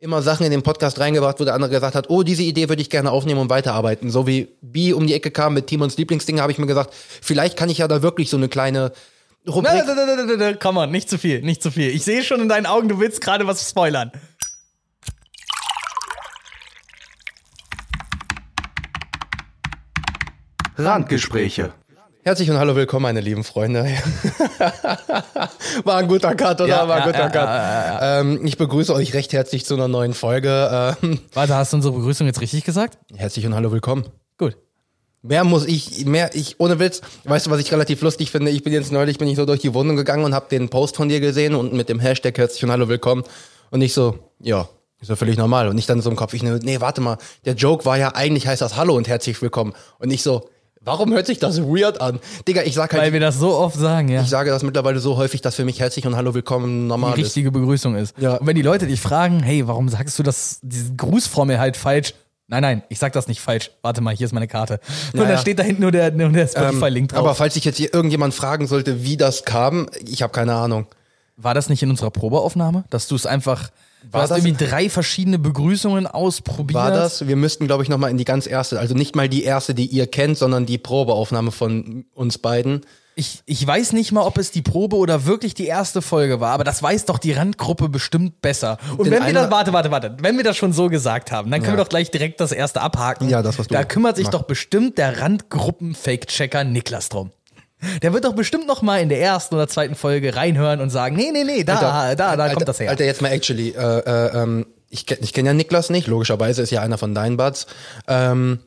immer Sachen in den Podcast reingebracht, wo der andere gesagt hat, oh, diese Idee würde ich gerne aufnehmen und weiterarbeiten. So wie B um die Ecke kam mit Timons Lieblingsding, habe ich mir gesagt, vielleicht kann ich ja da wirklich so eine kleine Rubrik. Na, na, na, na, na, Come on, nicht zu viel, nicht zu viel. Ich sehe schon in deinen Augen, du willst gerade was spoilern. Randgespräche. Herzlich und hallo, willkommen, meine lieben Freunde. War ein guter Cut, oder? Ja, War ein guter ja, Cut. ja, Ähm, ich begrüße euch recht herzlich zu einer neuen Folge. Ähm, Warte, hast du unsere Begrüßung jetzt richtig gesagt? herzlich und hallo, willkommen. Gut. Mehr muss ich, mehr, ich, ohne Witz, weißt du, was ich relativ lustig finde? Ich bin jetzt neulich, bin ich so durch die Wohnung gegangen und habe den Post von dir gesehen und mit dem Hashtag herzlich und hallo, willkommen. Und ich so, ja, ist ja völlig normal. Und ich dann so im Kopf, ich ne, nee, warte mal, der Joke war ja, eigentlich heißt das Hallo und herzlich willkommen. Und ich so, warum hört sich das weird an? Digga, ich sag halt, Weil wir das so oft sagen, ja. ich sage das mittlerweile so häufig, dass für mich herzlich und hallo, willkommen normal die ist. richtige Begrüßung ist. Ja. Und wenn die Leute dich fragen, hey, warum sagst du das, diese Grußformel halt falsch? Nein, nein, ich sag das nicht falsch. Warte mal, hier ist meine Karte. Und Ja, da steht da hinten nur der, nur der Spotify-Link drauf. Aber falls sich jetzt hier irgendjemand fragen sollte, wie das kam, ich habe keine Ahnung. War das nicht in unserer Probeaufnahme? Dass du es einfach, du War hast das- irgendwie drei verschiedene Begrüßungen ausprobiert? War das? Wir müssten, glaube ich, nochmal in die ganz erste, also nicht mal die erste, die ihr kennt, sondern die Probeaufnahme von uns beiden. Ich, ich weiß nicht mal, ob es die Probe oder wirklich die erste Folge war, aber das weiß doch die Randgruppe bestimmt besser. Und Den wenn wir das, einer- warte, warte, warte, wenn wir das schon so gesagt haben, dann können Ja. wir doch gleich direkt das erste abhaken. Ja, das, was du Da kümmert sich machst. doch bestimmt der Randgruppen-Fake-Checker Niklas drum. Der wird doch bestimmt noch mal in der ersten oder zweiten Folge reinhören und sagen, nee, nee, nee, da, da, da Alter, kommt das her. Alter, jetzt mal actually, äh, äh, ähm, ich, ich kenne ja Niklas nicht, logischerweise ist ja einer von deinen Buds. Ähm,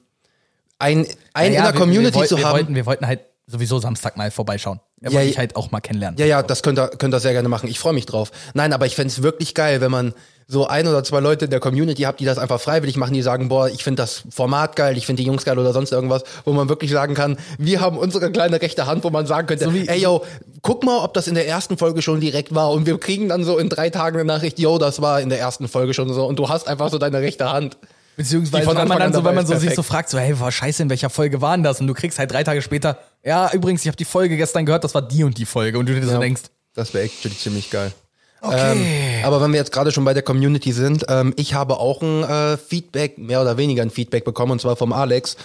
ein ein Ja, in der wir- Community wir, wollten- zu wir haben. Wollten, wir wollten halt sowieso Samstag mal vorbeischauen. Er Ja, wollte ich halt auch mal kennenlernen. Ja, ja, das könnt ihr, könnt ihr sehr gerne machen. Ich freue mich drauf. Nein, aber ich fänd's wirklich geil, wenn man so ein oder zwei Leute in der Community habt, die das einfach freiwillig machen, die sagen, boah, ich finde das Format geil, ich finde die Jungs geil oder sonst irgendwas, wo man wirklich sagen kann, wir haben unsere kleine rechte Hand, wo man sagen könnte, So wie- ey yo, guck mal, ob das in der ersten Folge schon direkt war und wir kriegen dann so in drei Tagen eine Nachricht, yo, das war in der ersten Folge schon so und du hast einfach so deine rechte Hand. Beziehungsweise, wenn man dann an so, wenn man so sich so fragt, so, hey, war scheiße, in welcher Folge war denn das? Und du kriegst halt drei Tage später, ja, übrigens, ich habe die Folge gestern gehört, das war die und die Folge. Und du dir so denkst, Das wäre actually ziemlich geil. Okay. Ähm, aber wenn wir jetzt gerade schon bei der Community sind, ähm, ich habe auch ein äh, Feedback, mehr oder weniger ein Feedback bekommen, und zwar vom Alex,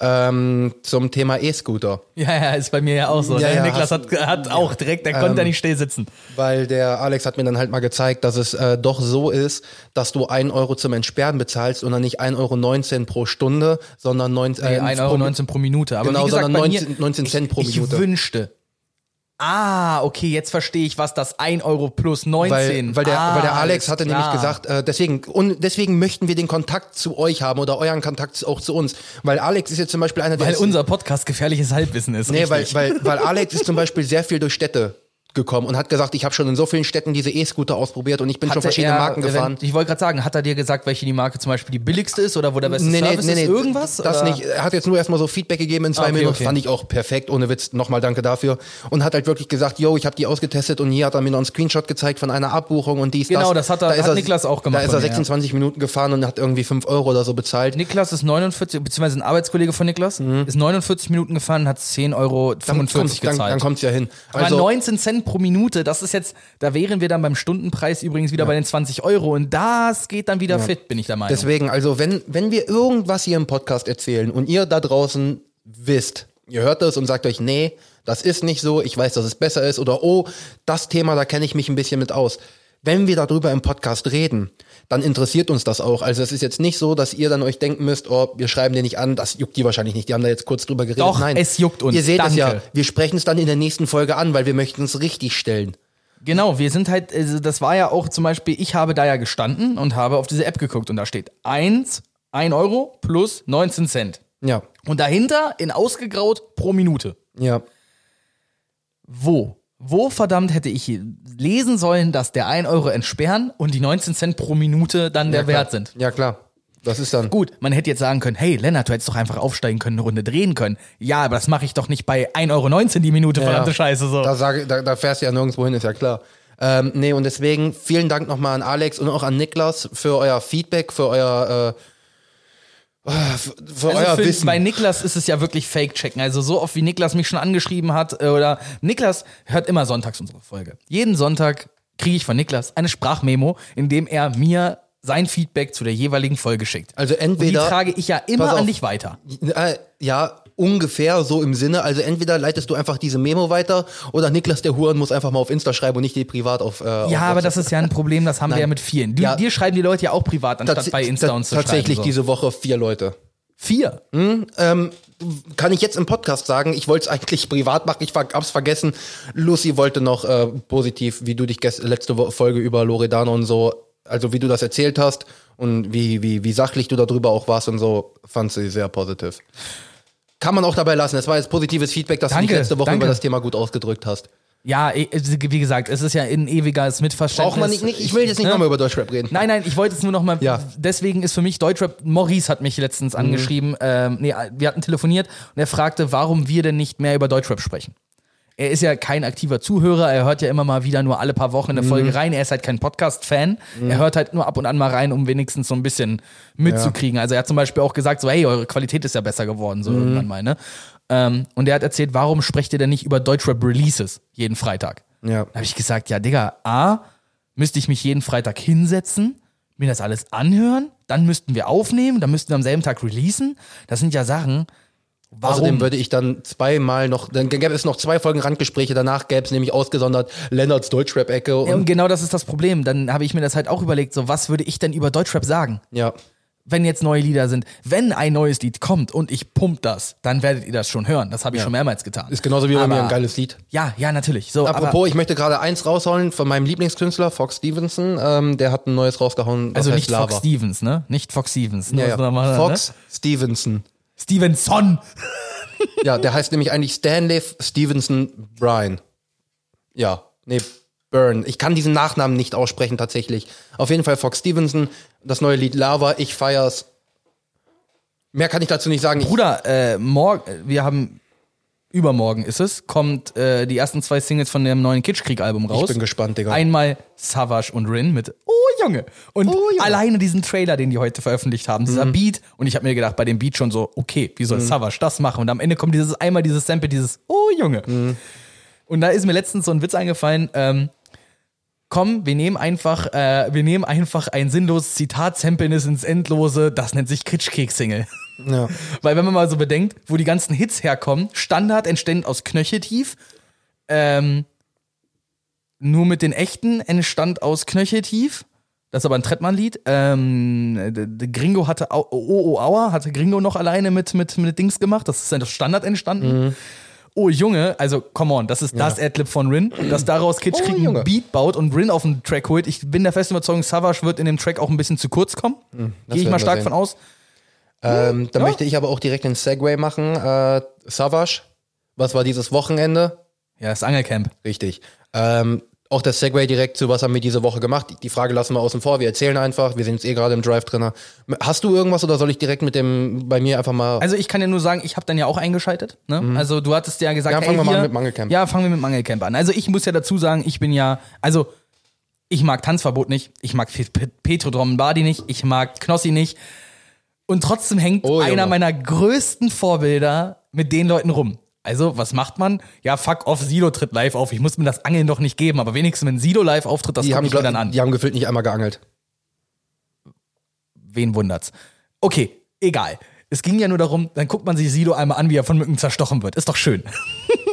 ähm, zum Thema E-Scooter. ja, ja, ist bei mir ja auch so. Ja, ne? ja, Niklas hast- hat, hat auch direkt, der konnte ja nicht still sitzen. Weil der Alex hat mir dann halt mal gezeigt, dass es äh, doch so ist, dass du 1 Euro zum Entsperren bezahlst und dann nicht 1,19 Euro pro Stunde, sondern 19, Nee, äh, 1,19 Euro pro Minute. Aber Genau, gesagt, sondern bei 19 mir, 19 Cent pro ich, Minute. Ich wünschte. Ah, okay, jetzt verstehe ich, was das 1 Euro plus 19. Weil, weil, der, ah, weil der Alex hatte klar. nämlich gesagt, äh, deswegen, und deswegen möchten wir den Kontakt zu euch haben oder euren Kontakt auch zu uns. Weil Alex ist jetzt zum Beispiel einer, der Weil unser Podcast gefährliches Halbwissen ist. Nee, weil, weil, weil Alex ist zum Beispiel sehr viel durch Städte gekommen und hat gesagt, ich habe schon in so vielen Städten diese E-Scooter ausprobiert und ich bin schon Hatte verschiedene er, Marken wenn- gefahren. Ich wollte gerade sagen, hat er dir gesagt, welche die Marke zum Beispiel die billigste ist oder wo der beste Service ist? Irgendwas? Das oder? nicht. Er hat jetzt nur erstmal so Feedback gegeben in zwei Ah, okay, Minuten. okay. Fand ich auch perfekt, ohne Witz. Nochmal danke dafür. Und hat halt wirklich gesagt, yo, ich habe die ausgetestet und hier hat er mir noch einen Screenshot gezeigt von einer Abbuchung und dies, Genau, das hat er- Da hat Niklas auch gemacht Da ist er mir, ja. 26 Minuten gefahren und hat irgendwie 5 Euro oder so bezahlt. Niklas ist 49, beziehungsweise ein Arbeitskollege von Niklas, ist 49 Minuten gefahren und hat 10,45 Euro Mhm. dann kommt's, dann, dann kommt's ja hin. Aber Also, 19 Cent pro Minute, das ist jetzt, da wären wir dann beim Stundenpreis übrigens wieder bei den 20 Euro und das geht dann wieder fit, bin ich der Meinung. Deswegen, also wenn, wenn wir irgendwas hier im Podcast erzählen und ihr da draußen wisst, ihr hört das und sagt euch, nee, das ist nicht so, ich weiß, dass es besser ist oder oh, das Thema, da kenne ich mich ein bisschen mit aus. Wenn wir darüber im Podcast reden, dann interessiert uns das auch. Also es ist jetzt nicht so, dass ihr dann euch denken müsst, oh, wir schreiben den nicht an, das juckt die wahrscheinlich nicht. Die haben da jetzt kurz drüber geredet. Doch, Nein, es juckt uns. Ihr seht es ja, Danke. wir sprechen es dann in der nächsten Folge an, weil wir möchten es richtig stellen. Genau, wir sind halt, also das war ja auch zum Beispiel, ich habe da ja gestanden und habe auf diese App geguckt und da steht 1, 1 Euro plus 19 Cent. Ja, Und dahinter in ausgegraut pro Minute. ja. Wo? Wo verdammt hätte ich lesen sollen, dass der 1 Euro entsperren und die 19 Cent pro Minute dann der ja. Wert sind? Ja, klar. Das ist dann. Gut, man hätte jetzt sagen können, hey Lennart, du hättest doch einfach aufsteigen können, eine Runde drehen können. Ja, aber das mache ich doch nicht bei 1,19 Euro die Minute, verdammte Ja. Scheiße. So. Da, sage, da, da fährst du ja nirgendwo hin, ist ja klar. Ähm, nee, und deswegen vielen Dank nochmal an Alex und auch an Niklas für euer Feedback, für euer, äh, für, für Also euer für, Wissen. bei Niklas ist es ja wirklich Fake-Checken. Also so oft wie Niklas mich schon angeschrieben hat äh, oder Niklas hört immer sonntags unsere Folge. Jeden Sonntag kriege ich von Niklas eine Sprachmemo, in dem er mir sein Feedback zu der jeweiligen Folge schickt. Also Und die entweder. trage ich ja immer auf. an dich weiter. Äh, ja, ungefähr so im Sinne. Also entweder leitest du einfach diese Memo weiter oder Niklas der Huren muss einfach mal auf Insta schreiben und nicht die privat auf. Äh, auf Ja, aber WhatsApp. das ist ja ein Problem, das haben wir ja mit vielen. Du, Ja. Dir schreiben die Leute ja auch privat, anstatt Tats- bei Insta ta- uns zu Tatsächlich schreiben. So. diese Woche vier Leute. Vier. Ähm, kann ich jetzt im Podcast sagen, ich wollte es eigentlich privat machen, ich hab's vergessen. Lucy wollte noch äh, positiv, wie du dich letzte Folge über Loredano und so, also wie du das erzählt hast und wie, wie, wie sachlich du darüber auch warst und so, fand sie sehr positiv. Kann man auch dabei lassen. Es war jetzt positives Feedback, dass du Danke, dich letzte Woche danke. über das Thema gut ausgedrückt hast. Ja, eh, wie gesagt, es ist ja ein ewiges Mitverständnis. Braucht man nicht, nicht ich will jetzt nicht Ne? nochmal über Deutschrap reden. Nein, nein, ich wollte es nur noch mal. Ja. Deswegen ist für mich Deutschrap. Maurice hat mich Mhm. letztens angeschrieben. Ähm, nee, wir hatten telefoniert und er fragte, warum wir denn nicht mehr über Deutschrap sprechen. Er ist ja kein aktiver Zuhörer, er hört ja immer mal wieder nur alle paar Wochen eine Mhm. Folge rein. Er ist halt kein Podcast-Fan. Er hört halt nur ab und an mal rein, um wenigstens so ein bisschen mitzukriegen. Also er hat zum Beispiel auch gesagt, so, hey, eure Qualität ist ja besser geworden, so Mhm. irgendwann mal, ne? Ähm, und er hat erzählt, warum sprecht ihr denn nicht über Deutschrap-Releases jeden Freitag? Ja. Da habe ich gesagt, ja, Digga, A, müsste ich mich jeden Freitag hinsetzen, mir das alles anhören, dann müssten wir aufnehmen, dann müssten wir am selben Tag releasen. Das sind ja Sachen. Warum? Außerdem würde ich dann zweimal noch, dann gäbe es noch zwei Folgen Randgespräche, danach gäbe es nämlich ausgesondert Lennarts Deutschrap-Ecke und ja, und genau das ist das Problem. Dann habe ich mir das halt auch überlegt, so was würde ich denn über Deutschrap sagen, ja. wenn jetzt neue Lieder sind. Wenn ein neues Lied kommt und ich pump das, dann werdet ihr das schon hören. Das habe ich schon mehrmals getan. Ist genauso wie bei mir ein geiles Lied. Ja, ja, natürlich. So, Apropos, aber, ich möchte gerade eins rausholen von meinem Lieblingskünstler, Fox Stevenson. Ähm, der hat ein neues rausgehauen. also nicht Fox Stevens, ne? Nicht Fox Stevens. Ja, Nur ja. so nochmal, Fox Ne? Stevenson. Stevenson. Ja, der heißt nämlich eigentlich Stanley Stevenson Bryan. Ja, nee, Byrne. Ich kann diesen Nachnamen nicht aussprechen tatsächlich. Auf jeden Fall Fox Stevenson, das neue Lied Lava, ich feier's. Mehr kann ich dazu nicht sagen. Bruder, äh, morgen, wir haben übermorgen ist es, kommt äh, die ersten zwei Singles von dem neuen Kitschkrieg-Album raus. ich bin gespannt, Digga. Einmal Savage und Rin mit Oh Junge. Und Oh, Junge. Mhm. alleine diesen Trailer, den die heute veröffentlicht haben, dieser Beat. Und ich habe mir gedacht, bei dem Beat schon so, okay, wie soll Savage das machen? Und am Ende kommt dieses einmal dieses Sample, dieses Oh Junge. Mhm. Und da ist mir letztens so ein Witz eingefallen, ähm, komm, wir nehmen einfach, äh, wir nehmen einfach ein sinnloses Zitat-Sampleness ins Endlose, das nennt sich Kritschkeks-Single. ja. Weil wenn man mal so bedenkt, wo die ganzen Hits herkommen, Standard entstand aus Knöcheltief, ähm, nur mit den echten entstand aus Knöcheltief. Das ist aber ein Trettmann-Lied. Ähm, Gringo hatte Oh, oh, Aua, hatte Gringo noch alleine mit, mit, mit Dings gemacht. Das ist dann aus Standard entstanden. Oh Junge, also come on, das ist das Adlib von Rin, dass daraus Kitsch Oh, Krieg Junge. einen Beat baut und Rin auf den Track holt. Ich bin der festen Überzeugung, Savage wird in dem Track auch ein bisschen zu kurz kommen. Gehe ich mal stark sehen. von aus. Ähm, da Ja. möchte ich aber auch direkt einen Segway machen. Äh, Savage, was war dieses Wochenende? Ja, das Angelcamp. Richtig. Ähm, auch das Segway direkt zu, was haben wir diese Woche gemacht? Die Frage lassen wir außen vor. Wir erzählen einfach. Wir sind jetzt eh gerade im Drive drin. Hast du irgendwas oder soll ich direkt mit dem bei mir einfach mal? Also ich kann ja nur sagen, ich habe dann ja auch eingeschaltet. Ne? Also du hattest ja gesagt, Mhm. Ja, fangen hey, wir mal mit Mangelcamp. Ja, fangen wir mit Mangelcamp an. Also ich muss ja dazu sagen, ich bin ja, also ich mag Tanzverbot nicht, ich mag Pe- Pe- Petro Drombardi nicht, ich mag Knossi nicht. Und trotzdem hängt Oh, einer meiner größten Vorbilder mit den Leuten rum. Also, was macht man? Ja, fuck off, Sido tritt live auf. Ich muss mir das Angeln doch nicht geben, aber wenigstens, wenn Sido live auftritt, das gucke ich mir dann an. die haben gefühlt nicht einmal geangelt. Wen wundert's? Okay, egal. Es ging ja nur darum, dann guckt man sich Sido einmal an, wie er von Mücken zerstochen wird. Ist doch schön.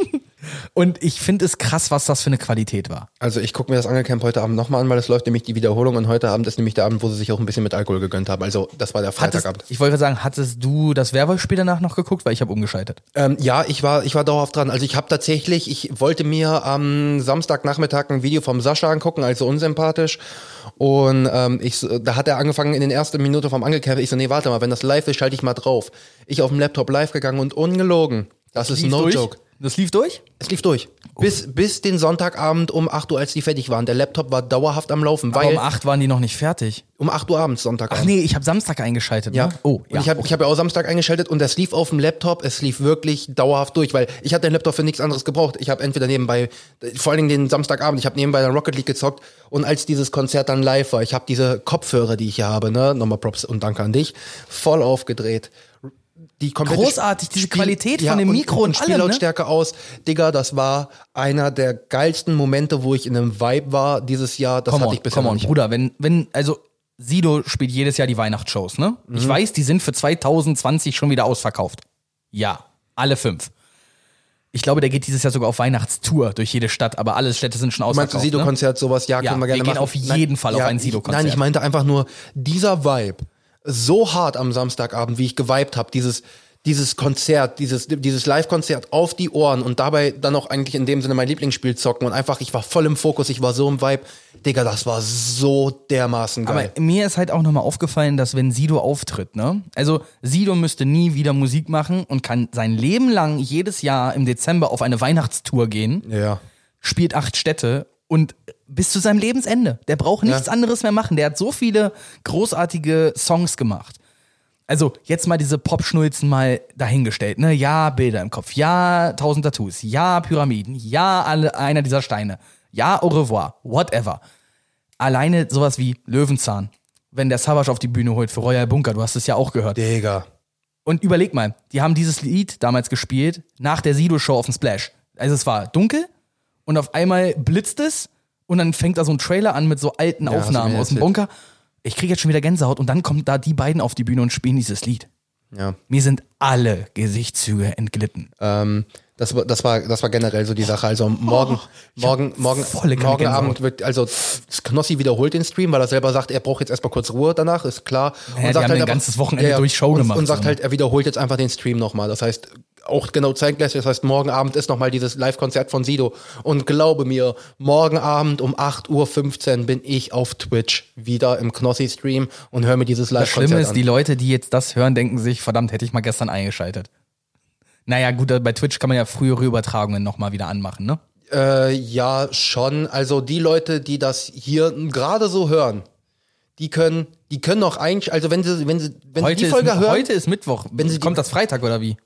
Und ich finde es krass, was das für eine Qualität war. Also ich gucke mir das Angelcamp heute Abend nochmal an, weil es läuft nämlich die Wiederholung und heute Abend ist nämlich der Abend, wo sie sich auch ein bisschen mit Alkohol gegönnt haben. Also das war der Hattest, Freitagabend. ich wollte sagen, hattest du das Werwolf-Spiel danach noch geguckt? Weil ich habe umgeschaltet. Ähm, ja, ich war, ich war dauerhaft dran. Also ich habe tatsächlich, ich wollte mir am Samstagnachmittag ein Video vom Sascha angucken, also unsympathisch. Und ähm, ich, da hat er angefangen in den ersten Minuten vom Angelcamp. Ich so, nee, warte mal, wenn das live ist, schalte ich mal drauf. Ich auf dem Laptop live gegangen und ungelogen. Das, ist no durch? joke. Das lief durch? Es lief durch. Bis, bis den Sonntagabend um 8 Uhr, als die fertig waren. Der Laptop war dauerhaft am Laufen, Aber weil um 8 waren die noch nicht fertig. um 8 Uhr abends Sonntagabend. Ach nee, ich habe Samstag eingeschaltet. Ja. Ne? Oh, und ja. ich habe ich hab ja auch Samstag eingeschaltet und das lief auf dem Laptop. Es lief wirklich dauerhaft durch, weil ich hatte den Laptop für nichts anderes gebraucht. Ich habe entweder nebenbei, vor allen Dingen den Samstagabend, ich habe nebenbei dann Rocket League gezockt und als dieses Konzert dann live war, ich habe diese Kopfhörer, die ich hier habe, ne, nochmal Props und Danke an dich, voll aufgedreht. Die komplette Großartig, diese Qualität von dem und- Mikro und allem, ne? Spiellautstärke aus. Digga, das war einer der geilsten Momente, wo ich in einem Vibe war dieses Jahr. Das Come hatte on, ich bisher on, nicht. Bruder, wenn, wenn, also Sido spielt jedes Jahr die Weihnachtsshows, ne? Mhm. Ich weiß, die sind für 2020 schon wieder ausverkauft. Ja, alle fünf. Ich glaube, der geht dieses Jahr sogar auf Weihnachtstour durch jede Stadt, aber alle Städte sind schon Meinst du ausverkauft. ne? Sido-Konzert, sowas? Ja, Ja, können wir gerne wir gehen machen. auf jeden Fall auf ein Sido-Konzert. Nein, ich meinte einfach nur, dieser Vibe, so hart am Samstagabend, wie ich geweibt habe, dieses, dieses Konzert, dieses, dieses Live-Konzert auf die Ohren und dabei dann auch eigentlich in dem Sinne mein Lieblingsspiel zocken und einfach, ich war voll im Fokus, ich war so im Vibe. Digga, das war so dermaßen geil. Aber mir ist halt auch nochmal aufgefallen, dass wenn Sido auftritt, ne? Also Sido müsste nie wieder Musik machen und kann sein Leben lang jedes Jahr im Dezember auf eine Weihnachtstour gehen, ja. spielt acht Städte und bis zu seinem Lebensende. Der braucht nichts anderes mehr machen. Der hat so viele großartige Songs gemacht. Also jetzt mal diese Popschnulzen mal dahingestellt, ne? Ja, Bilder im Kopf, ja, tausend Tattoos, ja, Pyramiden, ja, alle, einer dieser Steine, ja, au revoir, whatever. Alleine sowas wie Löwenzahn, wenn der Savage auf die Bühne holt für Royal Bunker, du hast es ja auch gehört. Digga. Und überleg mal, die haben dieses Lied damals gespielt nach der Sido-Show auf dem Splash. Also es war dunkel und auf einmal blitzt es und dann fängt da so ein Trailer an mit so alten du Aufnahmen aus dem. Bunker. Ich kriege jetzt schon wieder Gänsehaut und dann kommen da die beiden auf die Bühne und spielen dieses Lied. Ja. Mir sind alle Gesichtszüge entglitten. Ähm, das, war- das, war, das war generell so die Sache. Also morgen, morgen, morgen, morgen Gänsehaut. Abend wird, also Knossi wiederholt den Stream, weil er selber sagt, er braucht jetzt erstmal kurz Ruhe danach, ist klar. Naja, die haben ein ganzes Wochenende durch Show und, gemacht, Und sagt so. halt, er wiederholt jetzt einfach den Stream nochmal. Das heißt, auch genau zeitgleich, das heißt, morgen Abend ist nochmal dieses Live-Konzert von Sido. Und glaube mir, morgen Abend um 8.15 Uhr bin ich auf Twitch wieder im Knossi-Stream und höre mir dieses Das Schlimme Live-Konzert ist, an. die Leute, die jetzt das hören, denken sich, verdammt, hätte ich mal gestern eingeschaltet. Naja, gut, bei Twitch kann man ja frühere Übertragungen nochmal wieder anmachen, ne? Äh, ja, schon. Also die Leute, die das hier gerade so hören, die können, die können auch eigentlich, also wenn sie, wenn sie, wenn sie Heute die ist, Folge hören, heute ist Mittwoch. Wenn sie die- Kommt das Freitag oder wie?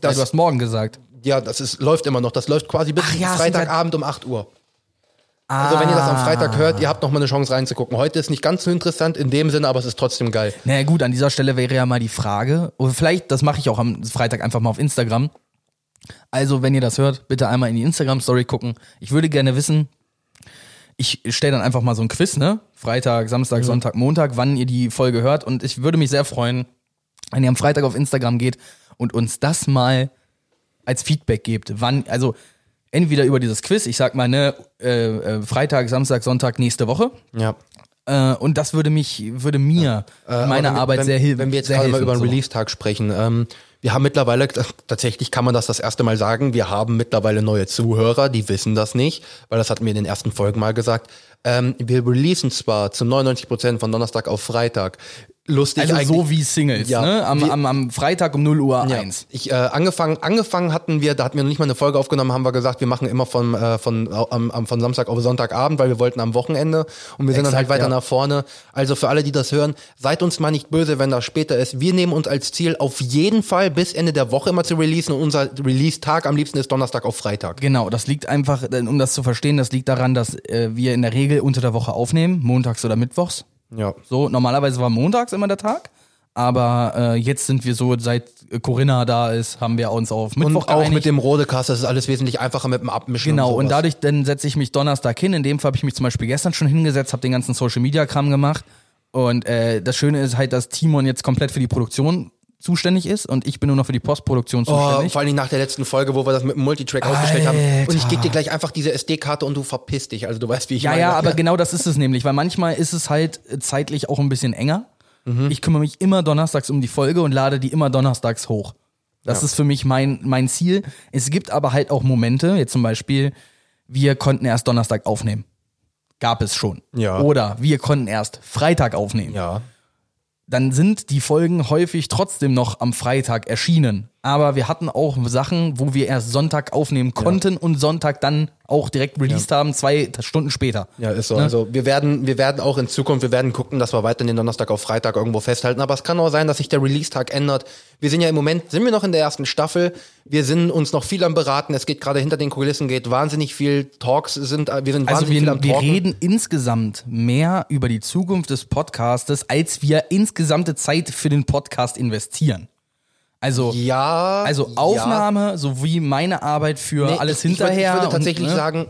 Das- du hast morgen gesagt. ja, das ist, läuft immer noch. Das läuft quasi bis ja, Freitagabend um 8 Uhr. Also wenn ihr das am Ah. Freitag hört, ihr habt noch mal eine Chance reinzugucken. Heute ist nicht ganz so interessant in dem Sinne, aber es ist trotzdem geil. Naja gut, an dieser Stelle wäre ja mal die Frage, oder vielleicht, das mache ich auch am Freitag einfach mal auf Instagram. Also, wenn ihr das hört, bitte einmal in die Instagram-Story gucken. Ich würde gerne wissen, ich stelle dann einfach mal so ein Quiz, ne? Freitag, Samstag, Sonntag, Montag, wann ihr die Folge hört. Und ich würde mich sehr freuen, wenn ihr am Freitag auf Instagram geht und uns das mal als Feedback gebt. Wann, also entweder über dieses Quiz, ich sag mal, ne, äh, äh, Freitag, Samstag, Sonntag, nächste Woche. Ja. Äh, und das würde mich, würde mir Äh, meiner aber wenn, Arbeit wenn, sehr hilfen. Wenn wir jetzt gerade mal helfen, über einen so. Release-Tag sprechen, ähm, wir haben mittlerweile, tatsächlich kann man das das erste Mal sagen, wir haben mittlerweile neue Zuhörer, die wissen das nicht, weil das hatten wir in den ersten Folgen mal gesagt. Ähm, wir releasen zwar zu 99 Prozent von Donnerstag auf Freitag. Lustig Also eigentlich. so wie Singles, Ja, ne? Am, wir- am, am Freitag um 0 Uhr Ja. 1. Ich, äh, angefangen, angefangen hatten wir, da hatten wir noch nicht mal eine Folge aufgenommen, haben wir gesagt, wir machen immer von, äh, von, äh, am, am- von Samstag auf Sonntagabend, weil wir wollten am Wochenende und wir sind dann Exakt, halt weiter ja. nach vorne. Also für alle, die das hören, seid uns mal nicht böse, wenn das später ist. Wir nehmen uns als Ziel, auf jeden Fall bis Ende der Woche immer zu releasen und unser Release-Tag am liebsten ist Donnerstag auf Freitag. Genau, das liegt einfach, um das zu verstehen, das liegt daran, dass äh, wir in der Regel unter der Woche aufnehmen, montags oder mittwochs. Ja. So, normalerweise war montags immer der Tag. Aber äh, jetzt sind wir so, seit Corinna da ist, haben wir uns auf Mittwoch Und auch geeinigt. mit dem Rodecast, das ist alles wesentlich einfacher mit dem Abmischen. Genau, und sowas. dadurch dann setze ich mich Donnerstag hin. In dem Fall habe ich mich zum Beispiel gestern schon hingesetzt, habe den ganzen Social Media Kram gemacht. Und äh, das Schöne ist halt, dass Timon jetzt komplett für die Produktion zuständig ist und ich bin nur noch für die Postproduktion Oh, zuständig. vor allen Dingen nach der letzten Folge, wo wir das mit dem Multitrack ausgestellt haben. Und ich gebe dir gleich einfach diese SD-Karte und du verpisst dich. Also du weißt, wie ich ja, meine. ja, aber genau das ist es nämlich, weil manchmal ist es halt zeitlich auch ein bisschen enger. Mhm. Ich kümmere mich immer donnerstags um die Folge und lade die immer donnerstags hoch. Das ist für mich mein, mein Ziel. Es gibt aber halt auch Momente, jetzt zum Beispiel, wir konnten erst Donnerstag aufnehmen. Gab es schon. Ja. Oder wir konnten erst Freitag aufnehmen. Ja. Dann sind die Folgen häufig trotzdem noch am Freitag erschienen. Aber wir hatten auch Sachen, wo wir erst Sonntag aufnehmen konnten und Sonntag dann auch direkt released haben, zwei Stunden später. Ja, ist so. Ne? Also wir werden, wir werden auch in Zukunft, wir werden gucken, dass wir weiter den Donnerstag auf Freitag irgendwo festhalten. Aber es kann auch sein, dass sich der Release-Tag ändert. Wir sind ja im Moment, sind wir noch in der ersten Staffel. Wir sind uns noch viel am beraten. Es geht gerade hinter den Kulissen, geht wahnsinnig viel. Talks sind, wir sind Also wahnsinnig viel wir, am wir Talken. reden insgesamt mehr über die Zukunft des Podcastes, als wir insgesamte Zeit für den Podcast investieren. Also, ja. also ja. Aufnahme sowie meine Arbeit für Nee, alles ich, ich hinterher. Würde, ich würde und, tatsächlich ne? sagen,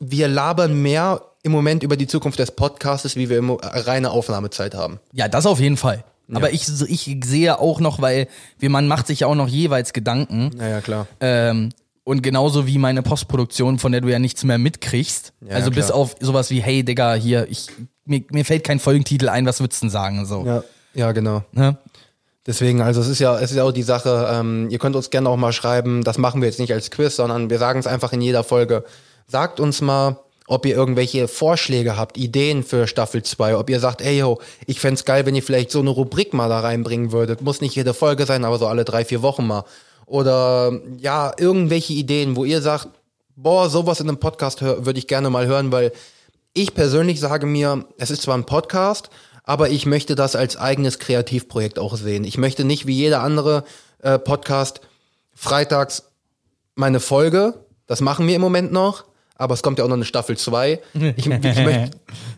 wir labern mehr im Moment über die Zukunft des Podcasts, wie wir im, reine Aufnahmezeit haben. Ja, das auf jeden Fall. Aber ich, ich sehe auch noch, weil wir, man macht sich ja auch noch jeweils Gedanken. Naja, klar. Ähm, und genauso wie meine Postproduktion, von der du ja nichts mehr mitkriegst. Ja, also bis klar. auf sowas wie, hey Digga, hier, ich, mir, mir fällt kein Folgentitel ein, was würdest du denn sagen? So. Ja, ja, genau. Ne? Deswegen, also es ist ja, es ist ja auch die Sache, ähm, ihr könnt uns gerne auch mal schreiben, das machen wir jetzt nicht als Quiz, sondern wir sagen es einfach in jeder Folge. Sagt uns mal, ob ihr irgendwelche Vorschläge habt, Ideen für Staffel 2, ob ihr sagt, ey yo, ich fänd's geil, wenn ihr vielleicht so eine Rubrik mal da reinbringen würdet. Muss nicht jede Folge sein, aber so alle drei, vier Wochen mal. Oder ja, irgendwelche Ideen, wo ihr sagt, boah, sowas in einem Podcast würde ich gerne mal hören, weil ich persönlich sage mir, es ist zwar ein Podcast, aber ich möchte das als eigenes Kreativprojekt auch sehen. Ich möchte nicht wie jeder andere äh, Podcast freitags meine Folge, das machen wir im Moment noch, aber es kommt ja auch noch eine Staffel 2. Ich, ich möchte,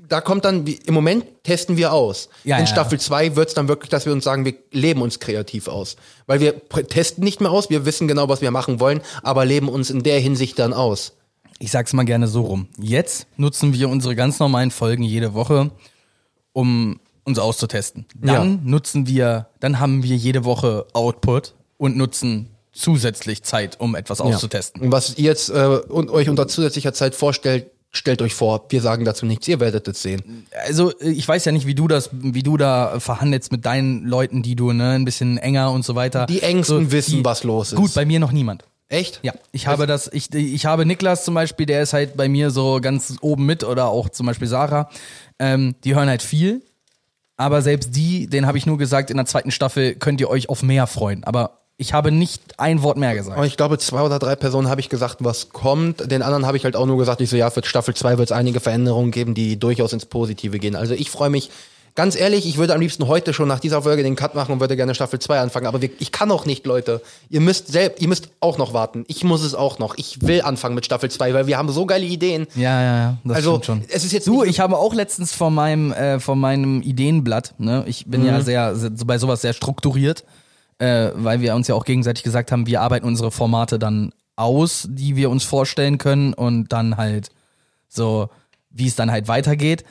da kommt dann, im Moment testen wir aus. Ja, In. Staffel 2 wird es dann wirklich, dass wir uns sagen, wir leben uns kreativ aus. Weil wir testen nicht mehr aus, wir wissen genau, was wir machen wollen, aber leben uns in der Hinsicht dann aus. Ich sag's mal gerne so rum. Jetzt nutzen wir unsere ganz normalen Folgen jede Woche, um uns auszutesten. Dann Ja. nutzen wir, dann haben wir jede Woche Output und nutzen zusätzlich Zeit, um etwas auszutesten. Und was ihr jetzt äh, und euch unter zusätzlicher Zeit vorstellt, stellt euch vor. Wir sagen dazu nichts, ihr werdet es sehen. Also äh, ich weiß ja nicht, wie du das, wie du da verhandelst mit deinen Leuten, die du ne, ein bisschen enger und so weiter. Die Ängsten so, wissen, die- was los ist. Gut, bei mir noch niemand. Echt? Ja, ich habe das, ich, ich habe Niklas zum Beispiel, der ist halt bei mir so ganz oben mit oder auch zum Beispiel Sarah. Ähm, die hören halt viel, aber selbst die, den habe ich nur gesagt, in der zweiten Staffel könnt ihr euch auf mehr freuen. Aber ich habe nicht ein Wort mehr gesagt. Und ich glaube, zwei oder drei Personen habe ich gesagt, was kommt. Den anderen habe ich halt auch nur gesagt, ich so, ja, für Staffel 2 wird es einige Veränderungen geben, die durchaus ins Positive gehen. Also ich freue mich, ganz ehrlich, ich würde am liebsten heute schon nach dieser Folge den Cut machen und würde gerne Staffel 2 anfangen. Aber wir, ich kann auch nicht, Leute. Ihr müsst selbst, ihr müsst auch noch warten. Ich muss es auch noch. Ich will anfangen mit Staffel 2, weil wir haben so geile Ideen. Ja, ja, ja, das Also, stimmt schon. es ist jetzt du, ich habe auch letztens von meinem, äh, von meinem Ideenblatt, ne, ich bin Mhm. ja sehr, sehr, bei sowas sehr strukturiert, äh, weil wir uns ja auch gegenseitig gesagt haben, wir arbeiten unsere Formate dann aus, die wir uns vorstellen können und dann halt so, wie es dann halt weitergeht.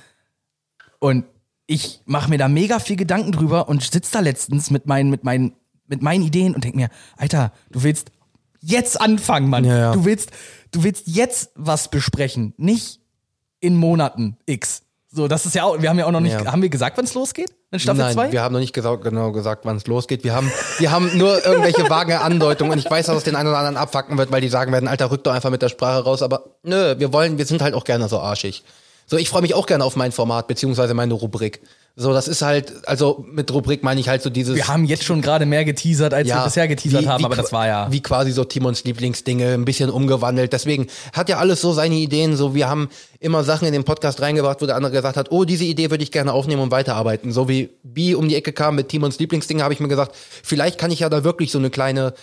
Und ich mache mir da mega viel Gedanken drüber und sitz da letztens mit meinen, mit meinen, mit meinen Ideen und denk mir, Alter, du willst jetzt anfangen, Mann. Ja, ja. Du willst, du willst jetzt was besprechen, nicht in Monaten X. So, das ist ja auch, wir haben ja auch noch nicht, Ja. haben wir gesagt, wann es losgeht? In Staffel Nein, 2? wir haben noch nicht gesagt, genau gesagt, wann es losgeht. Wir haben, wir haben nur irgendwelche vage Andeutungen und ich weiß, dass es den einen oder anderen abfacken wird, weil die sagen werden, Alter, rück doch einfach mit der Sprache raus. Aber nö, wir wollen, wir sind halt auch gerne so arschig. So, ich freue mich auch gerne auf mein Format, beziehungsweise meine Rubrik. So, das ist halt, also mit Rubrik meine ich halt so dieses. Wir haben jetzt schon gerade mehr geteasert, als wir bisher geteasert wie- haben, wie aber das war ja. Wie quasi so Timons Lieblingsdinge, ein bisschen umgewandelt. Deswegen hat ja alles so seine Ideen. So, wir haben immer Sachen in den Podcast reingebracht, wo der andere gesagt hat, oh, diese Idee würde ich gerne aufnehmen und weiterarbeiten. So wie B um die Ecke kam mit Timons Lieblingsdinge, habe ich mir gesagt, vielleicht kann ich ja da wirklich so eine kleine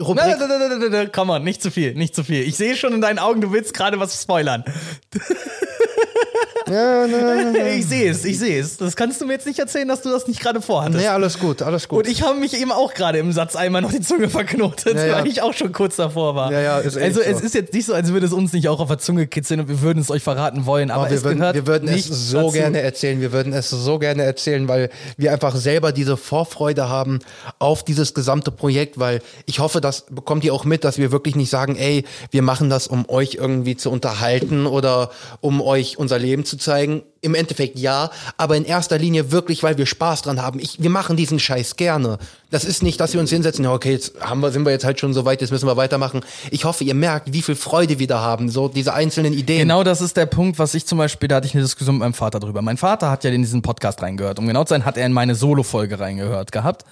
Rubrik. Na, na, na, na, na, na, Komm on, nicht zu viel, nicht zu viel. Ich sehe schon in deinen Augen, du willst gerade was spoilern. ich sehe es, ich sehe es. Das kannst du mir jetzt nicht erzählen, dass du das nicht gerade vorhattest. Nee, alles gut, alles gut. Und ich habe mich eben auch gerade im Satz einmal noch die Zunge verknotet, Ja, ja. weil ich auch schon kurz davor war. Ja, ja, ist echt also es so. ist jetzt nicht so, als würde es uns nicht auch auf der Zunge kitzeln und wir würden es euch verraten wollen, aber, Aber wir es würden, wir würden es so dazu. gerne erzählen, wir würden es so gerne erzählen, weil wir einfach selber diese Vorfreude haben auf dieses gesamte Projekt, weil ich hoffe, das bekommt ihr auch mit, dass wir wirklich nicht sagen, ey, wir machen das, um euch irgendwie zu unterhalten oder um euch unser Leben zu zeigen. Im Endeffekt ja, aber in erster Linie wirklich, weil wir Spaß dran haben. Ich, wir machen diesen Scheiß gerne. Das ist nicht, dass wir uns hinsetzen, ja, okay, jetzt haben wir, sind wir jetzt halt schon so weit, jetzt müssen wir weitermachen. Ich hoffe, ihr merkt, wie viel Freude wir da haben, so diese einzelnen Ideen. Genau das ist der Punkt, was ich zum Beispiel, da hatte ich eine Diskussion mit meinem Vater drüber. Mein Vater hat ja in diesen Podcast reingehört. Um genau zu sein, hat er in meine Solo-Folge reingehört gehabt,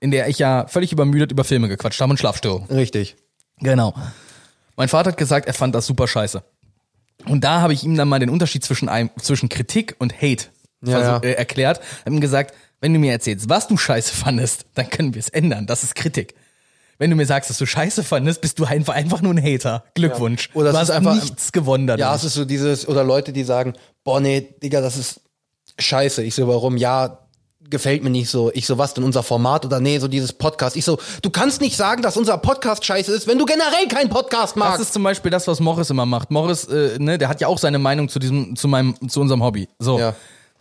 in der ich ja völlig übermüdet über Filme gequatscht habe und Schlafstörungen. Richtig. Genau. Mein Vater hat gesagt, er fand das super scheiße. Und da habe ich ihm dann mal den Unterschied zwischen einem, zwischen Kritik und Hate Ja, versuch-. Äh, erklärt. Hab ihm gesagt, wenn du mir erzählst, was du scheiße fandest, dann können wir es ändern. Das ist Kritik. Wenn du mir sagst, dass du scheiße fandest, bist du einfach, einfach nur ein Hater. Glückwunsch. Ja. Oder du es hast ist einfach- nichts gewonnen dadurch. Ja, es ist so dieses, oder Leute, die sagen, boah, nee, Digga, das ist scheiße. Ich so, warum? Ja, gefällt mir nicht so. Ich so, was denn unser Format oder nee, so dieses Podcast. Ich so, du kannst nicht sagen, dass unser Podcast scheiße ist, wenn du generell keinen Podcast Das magst. ist zum Beispiel das, was Morris immer macht. Morris, äh, ne, der hat ja auch seine Meinung zu diesem, zu meinem, zu unserem Hobby. So. Ja.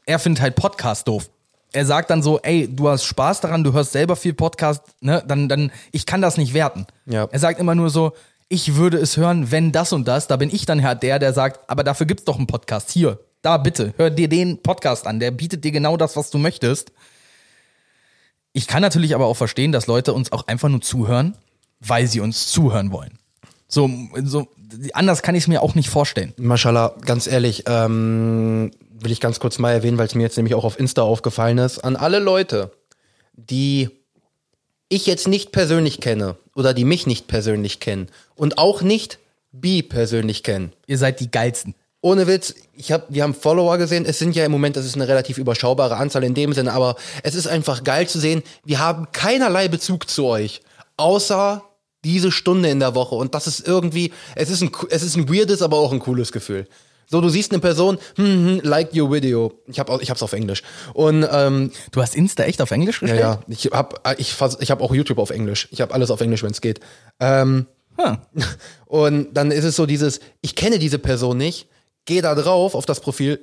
Er findet halt Podcast doof. Er sagt dann so, ey, du hast Spaß daran, du hörst selber viel Podcast, ne, dann, dann, ich kann das nicht werten. Ja. Er sagt immer nur so, ich würde es hören, wenn das und das. Da bin ich dann halt der, der sagt, aber dafür gibt's doch einen Podcast. Hier, da bitte, hör dir den Podcast an. Der bietet dir genau das, was du möchtest. Ich kann natürlich aber auch verstehen, dass Leute uns auch einfach nur zuhören, weil sie uns zuhören wollen. So, so anders kann ich es mir auch nicht vorstellen. Mashallah, ganz ehrlich, ähm, will ich ganz kurz mal erwähnen, weil es mir jetzt nämlich auch auf Insta aufgefallen ist, an alle Leute, die ich jetzt nicht persönlich kenne oder die mich nicht persönlich kennen und auch nicht Bi persönlich kennen. Ihr seid die geilsten. Ohne Witz, ich hab, wir haben Follower gesehen. Es sind ja im Moment, das ist eine relativ überschaubare Anzahl in dem Sinne, aber es ist einfach geil zu sehen. Wir haben keinerlei Bezug zu euch, außer diese Stunde in der Woche. Und das ist irgendwie, es ist ein, es ist ein weirdes, aber auch ein cooles Gefühl. So, du siehst eine Person, hm, hm, like your video. Ich hab, ich hab's auf Englisch. Und ähm, Du hast Insta echt auf Englisch ja, gestellt? ja, ich hab, ich, ich hab auch YouTube auf Englisch. Ich hab alles auf Englisch, wenn es geht. Ähm, Hm. und dann ist es so dieses, ich kenne diese Person nicht, gehe da drauf auf das Profil,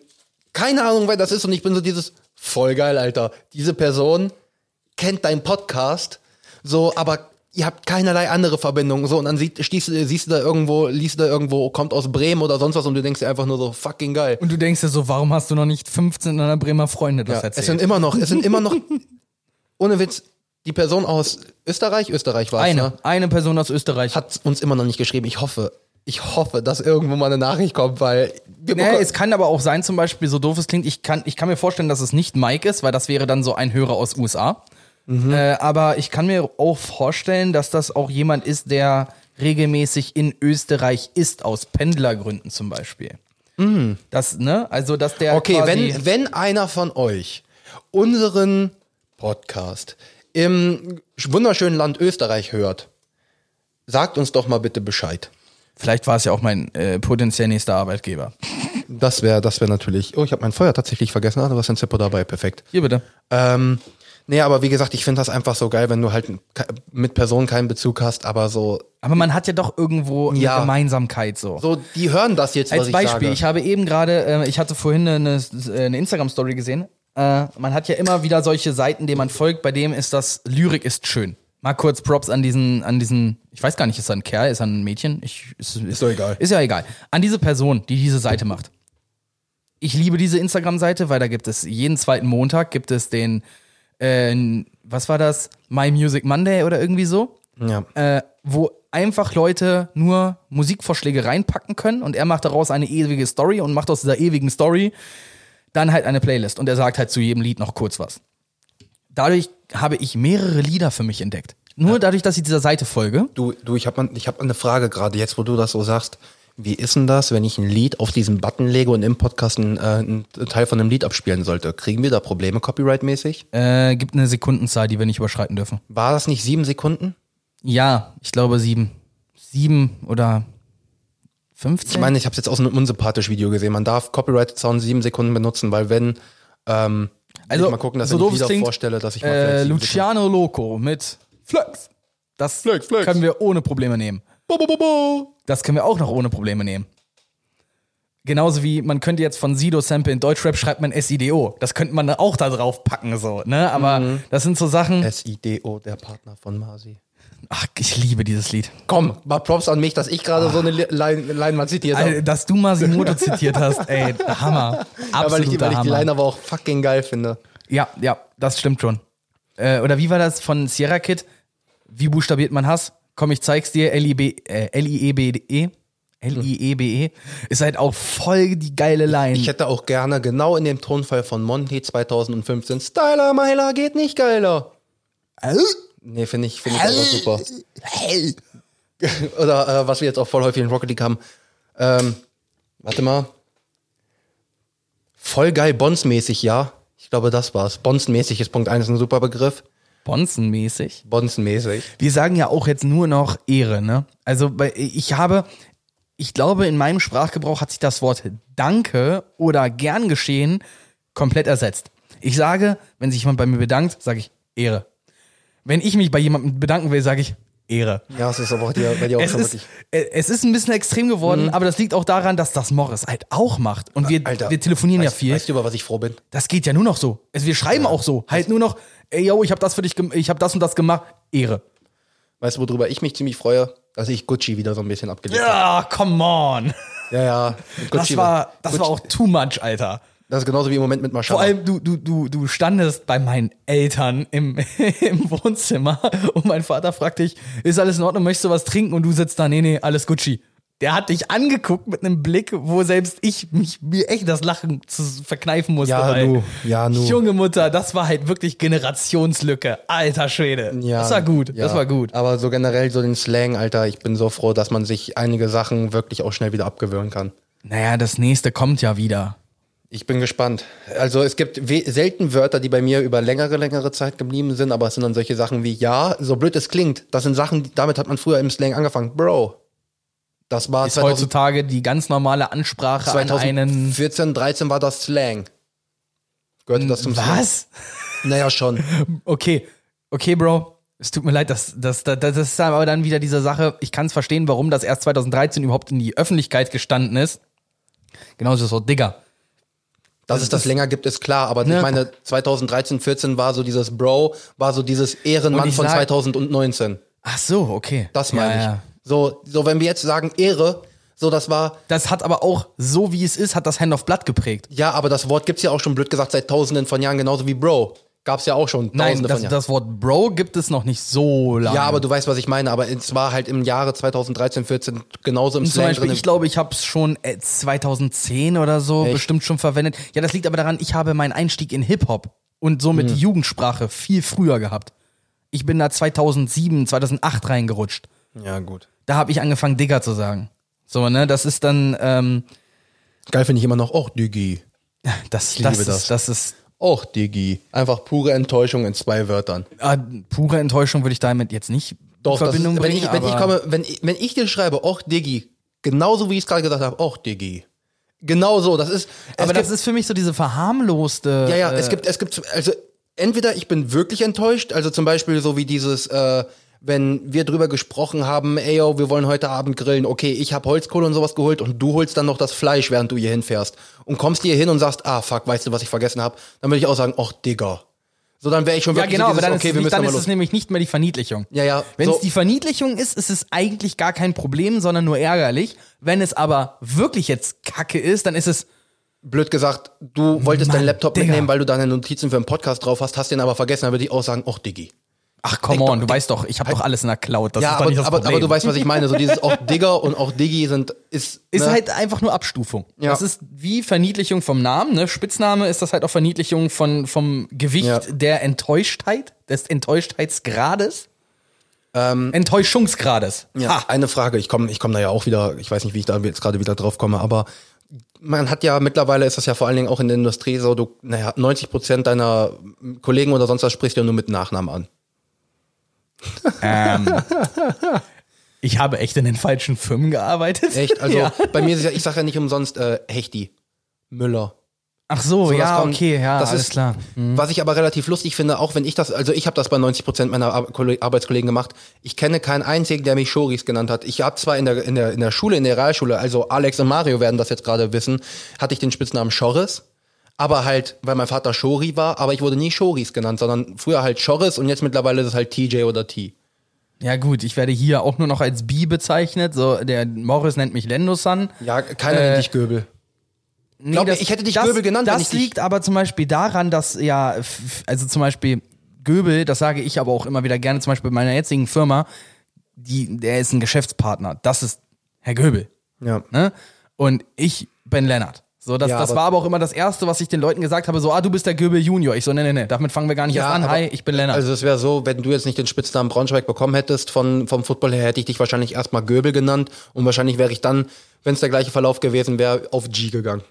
keine Ahnung, wer das ist und ich bin so dieses, voll geil, Alter. Diese Person kennt deinen Podcast, so, aber ihr habt keinerlei andere Verbindung, so, und dann siehst, stehst, du- siehst du da irgendwo, liest du da irgendwo, kommt aus Bremen oder sonst was und du denkst dir einfach nur so, fucking geil. Und du denkst dir so, warum hast du noch nicht 15 deiner Bremer Freunde das Ja, erzählt? es sind immer noch, es sind immer noch, ohne Witz, die Person aus Österreich, Österreich war es, eine, ne? eine Person aus Österreich. hat uns immer noch nicht geschrieben. Ich hoffe, ich hoffe, dass irgendwo mal eine Nachricht kommt, weil Nee, es kann aber auch sein, zum Beispiel, so doof es klingt, ich kann, ich kann mir vorstellen, dass es nicht Mike ist, weil das wäre dann so ein Hörer aus USA. Äh, aber ich kann mir auch vorstellen, dass das auch jemand ist, der regelmäßig in Österreich ist, aus Pendlergründen zum Beispiel. Das, ne? Also, dass der. okay, quasi, wenn, wenn einer von euch unseren Podcast im wunderschönen Land Österreich hört, sagt uns doch mal bitte Bescheid. Vielleicht war es ja auch mein äh, potenziell nächster Arbeitgeber. Das wäre das wäre natürlich. Oh, ich habe mein Feuer tatsächlich vergessen. Ah, da ist ein Zippo dabei. Perfekt. Hier bitte. Ähm, nee, aber wie gesagt, ich finde das einfach so geil, wenn du halt mit Personen keinen Bezug hast, aber so, Aber man hat ja doch irgendwo eine Ja. Gemeinsamkeit so. so die hören das jetzt, was Als ich Beispiel, sage. ich habe eben gerade, äh, ich hatte vorhin eine, eine Instagram-Story gesehen. Äh, man hat ja immer wieder solche Seiten, denen man folgt, bei dem ist das Lyrik ist schön. Mal kurz Props an diesen, an diesen, ich weiß gar nicht, ist er ein Kerl, ist er ein Mädchen? Ich, ist, ist, doch egal. Ist ja egal. An diese Person, die diese Seite macht. Ich liebe diese Instagram-Seite, weil da gibt es jeden zweiten Montag gibt es den, äh, was war das? My Music Monday oder irgendwie so ja. äh, wo einfach Leute nur Musikvorschläge reinpacken können und er macht daraus eine ewige Story und macht aus dieser ewigen Story dann halt eine Playlist und er sagt halt zu jedem Lied noch kurz was. Dadurch habe ich mehrere Lieder für mich entdeckt. Nur dadurch, dass ich dieser Seite folge. Du, du, ich habe ich hab eine Frage gerade jetzt, wo du das so sagst. Wie ist denn das, wenn ich ein Lied auf diesen Button lege und im Podcast einen, äh, einen Teil von einem Lied abspielen sollte? Kriegen wir da Probleme copyright-mäßig? Äh, gibt eine Sekundenzahl, die wir nicht überschreiten dürfen. War das nicht sieben Sekunden? Ja, ich glaube sieben. Sieben oder 15? Ich meine, ich habe es jetzt aus einem unsympathisch Video gesehen. Man darf Copyrighted Sound sieben Sekunden benutzen, weil wenn ähm, Also, mal gucken, dass so ich wieder vorstelle, dass ich mal äh, Luciano Loco mit Flex. Das können wir ohne Probleme nehmen. Das können wir auch noch ohne Probleme nehmen. Genauso wie man könnte jetzt von Sido Sample in Deutschrap schreibt man SIDO. Das könnte man auch da drauf packen, so, ne? Aber Mhm. das sind so Sachen. SIDO, der Partner von Masi. Ach, ich liebe dieses Lied. Komm, mal Props an mich, dass ich gerade so eine Li- Lein- Leinwand zitiert habe. Dass du Masimoto zitiert hast, ey, Hammer. Ja, weil ich, Absoluter weil ich die. Line aber auch fucking geil finde. Ja, ja, das stimmt schon. Äh, oder wie war das von Sierra Kid? Wie buchstabiert man Hass? Komm, ich zeig's dir. L-I-B, äh, L-I-E-B-E. L-I-E-B-E. Ist halt auch voll die geile Line. Ich hätte auch gerne genau in dem Tonfall von Monty 2015 Styler Meiler geht nicht geiler. Nee, finde ich, finde ich einfach super. Oder äh, was wir jetzt auch voll häufig in Rocket League haben. Ähm, warte mal. Voll geil, Bonds-mäßig, ja. Ich glaube, das war's. Bonds-mäßig ist Punkt 1 ein super Begriff. Bonzenmäßig. Bonds-mäßig. Wir sagen ja auch jetzt nur noch Ehre, ne? Also ich habe, ich glaube, in meinem Sprachgebrauch hat sich das Wort Danke oder gern geschehen komplett ersetzt. Ich sage, wenn sich jemand bei mir bedankt, sage ich Ehre. Wenn ich mich bei jemandem bedanken will, sage ich Ehre. Ja, es ist aber auch dir, bei dir auch Es schon ist, wirklich. äh, es ist ein bisschen extrem geworden, aber das liegt auch daran, dass das Morris halt auch macht. Und wir, Alter, wir telefonieren weißt, ja viel. Weißt du, über was ich froh bin? Das geht ja nur noch so. Also wir schreiben auch so. Halt nur noch, ey, yo, ich habe das für dich, ich habe das und das gemacht. Ehre. Weißt du, worüber ich mich ziemlich freue? Dass ich Gucci wieder so ein bisschen abgelegt habe. Ja, come on. Ja, ja. Und Das Gucci war, das Gucci- war auch too much, Alter. Das ist genauso wie im Moment mit Maschallah. Vor allem, du, du, du, du standest bei meinen Eltern im, im Wohnzimmer und mein Vater fragt dich, ist alles in Ordnung, möchtest du was trinken? Und du sitzt da, nee, nee, alles Gucci. Der hat dich angeguckt mit einem Blick, wo selbst ich mich mir echt das Lachen zu verkneifen musste. Ja, weil, nu. Ja, nu. Junge Mutter, das war halt wirklich Generationslücke. Alter Schwede. Ja, das war gut, ja. das war gut. Aber so generell so den Slang, Alter, ich bin so froh, dass man sich einige Sachen wirklich auch schnell wieder abgewöhnen kann. Naja, das nächste kommt ja wieder. Ich bin gespannt. Also es gibt selten Wörter, die bei mir über längere, längere Zeit geblieben sind, aber es sind dann solche Sachen wie, ja, so blöd es klingt, das sind Sachen, damit hat man früher im Slang angefangen. Bro. Das war Ist 2000, heutzutage die ganz normale Ansprache an einen. 2014, 13 war das Slang. Gehörte das zum Slang? Was? Naja, schon. Okay, okay, Bro. Es tut mir leid, das, das, das, das ist aber dann wieder diese Sache. Ich kann es verstehen, warum das erst 2013 überhaupt in die Öffentlichkeit gestanden ist. Genauso das Wort Digger. Dass es das länger gibt, ist klar, aber Ne? ich meine, 2013, 14 war so dieses Bro, war so dieses Ehrenmann von sag- 2019. Ach so, okay. Das meine Ja, ich. ja. So, so, wenn wir jetzt sagen Ehre, so das war, Das hat aber auch, so wie es ist, hat das Hand of Blood geprägt. ja, aber das Wort gibt's ja auch schon blöd gesagt seit tausenden von Jahren, genauso wie Bro. Gab's ja auch schon Nein, tausende das, von Jahren. das Wort Bro gibt es noch nicht so lange. ja, aber du weißt, was ich meine, aber es war halt im Jahre 2013, 14 genauso im Zum Slang Beispiel, drin. ich glaube, ich habe es schon äh, 2010 oder so Echt? bestimmt schon verwendet. Ja, das liegt aber daran, ich habe meinen Einstieg in Hip-Hop und somit Hm. die Jugendsprache viel früher gehabt. Ich bin da 2007, 2008 reingerutscht. ja, gut. Da habe ich angefangen, Digger zu sagen. So, ne, das ist dann, ähm, Geil finde ich immer noch, och, Diggi. das, liebe das, das. Ist, das ist Och, Diggi. Einfach pure Enttäuschung in zwei Wörtern. äh, pure Enttäuschung, würde ich damit jetzt nicht Doch, in Verbindung das ist, wenn, bringen. ich, wenn ich komme, wenn ich, wenn ich dir schreibe, och, Diggi, genauso wie ich es gerade gesagt habe, och, Diggi. Genau so, das ist, aber gibt, das ist für mich so diese verharmloste. Ja, ja, äh, es gibt, es gibt, also entweder ich bin wirklich enttäuscht, also zum Beispiel so wie dieses, äh, wenn wir drüber gesprochen haben, ey yo, wir wollen heute Abend grillen, okay, ich habe Holzkohle und sowas geholt und du holst dann noch das Fleisch, während du hier hinfährst und kommst hier hin und sagst, ah fuck, weißt du, was ich vergessen habe, dann würde ich auch sagen, och Digga. So, dann wäre ich schon Ja, wirklich genau, so aber dieses, dann, okay, ist, wir es, nicht, müssen dann ist los. es nämlich nicht mehr die Verniedlichung. Ja, ja, Wenn so- es die Verniedlichung ist, ist es eigentlich gar kein Problem, sondern nur ärgerlich. Wenn es aber wirklich jetzt Kacke ist, dann ist es Blöd gesagt, du wolltest Mann, deinen Laptop Digga. mitnehmen, weil du deine Notizen für einen Podcast drauf hast, hast den aber vergessen, dann würde ich auch sagen, och Diggi. Ach, come on, doch- du weißt doch, ich habe doch alles in der Cloud. Das ja, ist aber, nicht das aber, Problem. aber du weißt, was ich meine, so dieses auch Digger und auch Diggi sind, ist, ist ne? halt einfach nur Abstufung. Ja. Das ist wie Verniedlichung vom Namen, ne? Spitzname ist das halt auch Verniedlichung von, vom Gewicht Ja. der Enttäuschtheit, des Enttäuschtheitsgrades. Enttäuschungsgrades. Ähm. Ja, Ha. eine Frage. Ich komme ich komm da ja auch wieder, ich weiß nicht, wie ich da jetzt gerade wieder drauf komme, aber man hat ja mittlerweile ist das ja vor allen Dingen auch in der Industrie so, du, naja, 90 Prozent deiner Kollegen oder sonst was sprichst du ja nur mit Nachnamen an. Ähm, ich habe echt in den falschen Firmen gearbeitet. Echt? Also ja. bei mir ist ja, ich sage ja nicht umsonst äh, Hechti, Müller. Ach so, So, ja, kommt- okay, ja, das alles ist, klar. Was ich aber relativ lustig finde, auch wenn ich das, also ich habe das bei 90 Prozent meiner Ar Kolle- Arbeitskollegen gemacht. Ich kenne keinen einzigen, der mich Shoris genannt hat. Ich habe zwar in der, in, der, in der Schule, in der Realschule, also Alex und Mario werden das jetzt gerade wissen, hatte ich den Spitznamen Schorris. Aber halt, weil mein Vater Shori war, aber ich wurde nie Shoris genannt, sondern früher halt Schorris und jetzt mittlerweile ist es halt TJ oder T. Ja gut, ich werde hier auch nur noch als Bi bezeichnet. So, der Morris nennt mich Lendosan. Ja, keiner Äh, nennt dich Göbel. Nee, Glaub mir, ich hätte dich Göbel genannt, Das liegt aber zum Beispiel daran, dass ja, also zum Beispiel Göbel, das sage ich aber auch immer wieder gerne, zum Beispiel bei meiner jetzigen Firma, die, der ist ein Geschäftspartner. Das ist Herr Göbel. Ja. Ne? Und ich bin Lennart. So, das, Ja, das war aber auch immer das Erste, was ich den Leuten gesagt habe: so, ah, du bist der Göbel Junior. Ich so, nee, nee, nee, damit fangen wir gar nicht erst an. Hi, ich bin Lennart. Also es wäre so, wenn du jetzt nicht den Spitznamen Braunschweig bekommen hättest von, vom Football her, hätte ich dich wahrscheinlich erstmal Göbel genannt und wahrscheinlich wäre ich dann, wenn es der gleiche Verlauf gewesen wäre, auf G gegangen.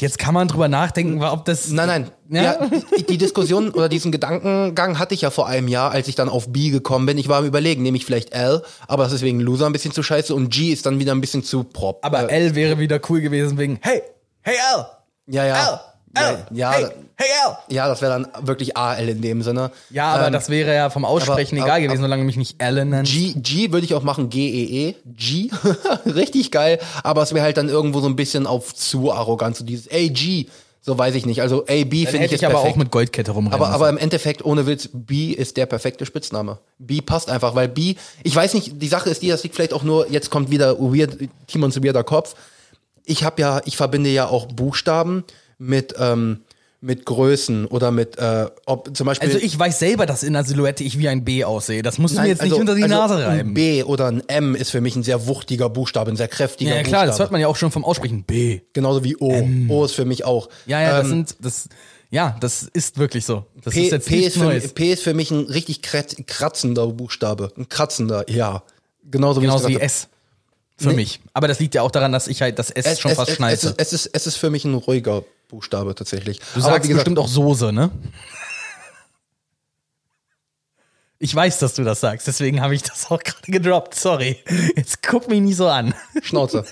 Jetzt kann man drüber nachdenken, ob das. Nein, nein. Ja? Ja? die, die Diskussion oder diesen Gedankengang hatte ich ja vor einem Jahr, als ich dann auf B gekommen bin. Ich war am überlegen, nehme ich vielleicht L, aber das ist wegen Loser ein bisschen zu scheiße und G ist dann wieder ein bisschen zu prop. aber äh, L wäre wieder cool gewesen wegen, hey, hey L, ja, ja. L. L. Ja, hey, hey L. Ja, das wäre dann wirklich AL in dem Sinne. Ja, aber Ähm, das wäre ja vom Aussprechen aber- egal aber- gewesen, solange mich nicht Alan nennst. G, G würde ich auch machen, G-E-E. G. Richtig geil. Aber es wäre halt dann irgendwo so ein bisschen auf zu arrogant. So dieses A-G. So weiß ich nicht. Also A-B finde ich ich aber perfekt. auch mit Goldkette rumrennen aber, aber im Endeffekt, ohne Witz, B ist der perfekte Spitzname. B passt einfach, weil B, ich weiß nicht, die Sache ist die, das liegt vielleicht auch nur, jetzt kommt wieder weird, Timons weirder Kopf. Ich habe ja, ich verbinde ja auch Buchstaben mit, ähm, mit Größen oder mit, äh, ob zum Beispiel. Also ich weiß selber, dass in der Silhouette ich wie ein B aussehe. Das musst du mir Nein, jetzt nicht also- unter die also Nase Ein reiben. B oder ein M ist für mich ein sehr wuchtiger Buchstabe, ein sehr kräftiger Ja, ja, klar, Buchstabe. das hört man ja auch schon vom Aussprechen. B. Genauso wie O. O ist für mich auch. Ja, ja, das Ähm, sind, das, ja, das ist wirklich so. Das P, ist jetzt P, ist für, Neues. P ist für mich ein richtig krat- kratzender Buchstabe. Ein kratzender, ja. Genauso, Genauso wie gesagt S. Für Nee. mich. Aber das liegt ja auch daran, dass ich halt das S habe. schon fast es, es, schneide. ist, es, ist, es ist für mich ein ruhiger Buchstabe tatsächlich. Du sagst bestimmt auch Soße, ne? Ich weiß, dass du das sagst, deswegen habe ich das auch gerade gedroppt. Sorry. Jetzt guck mich nicht so an. Schnauze.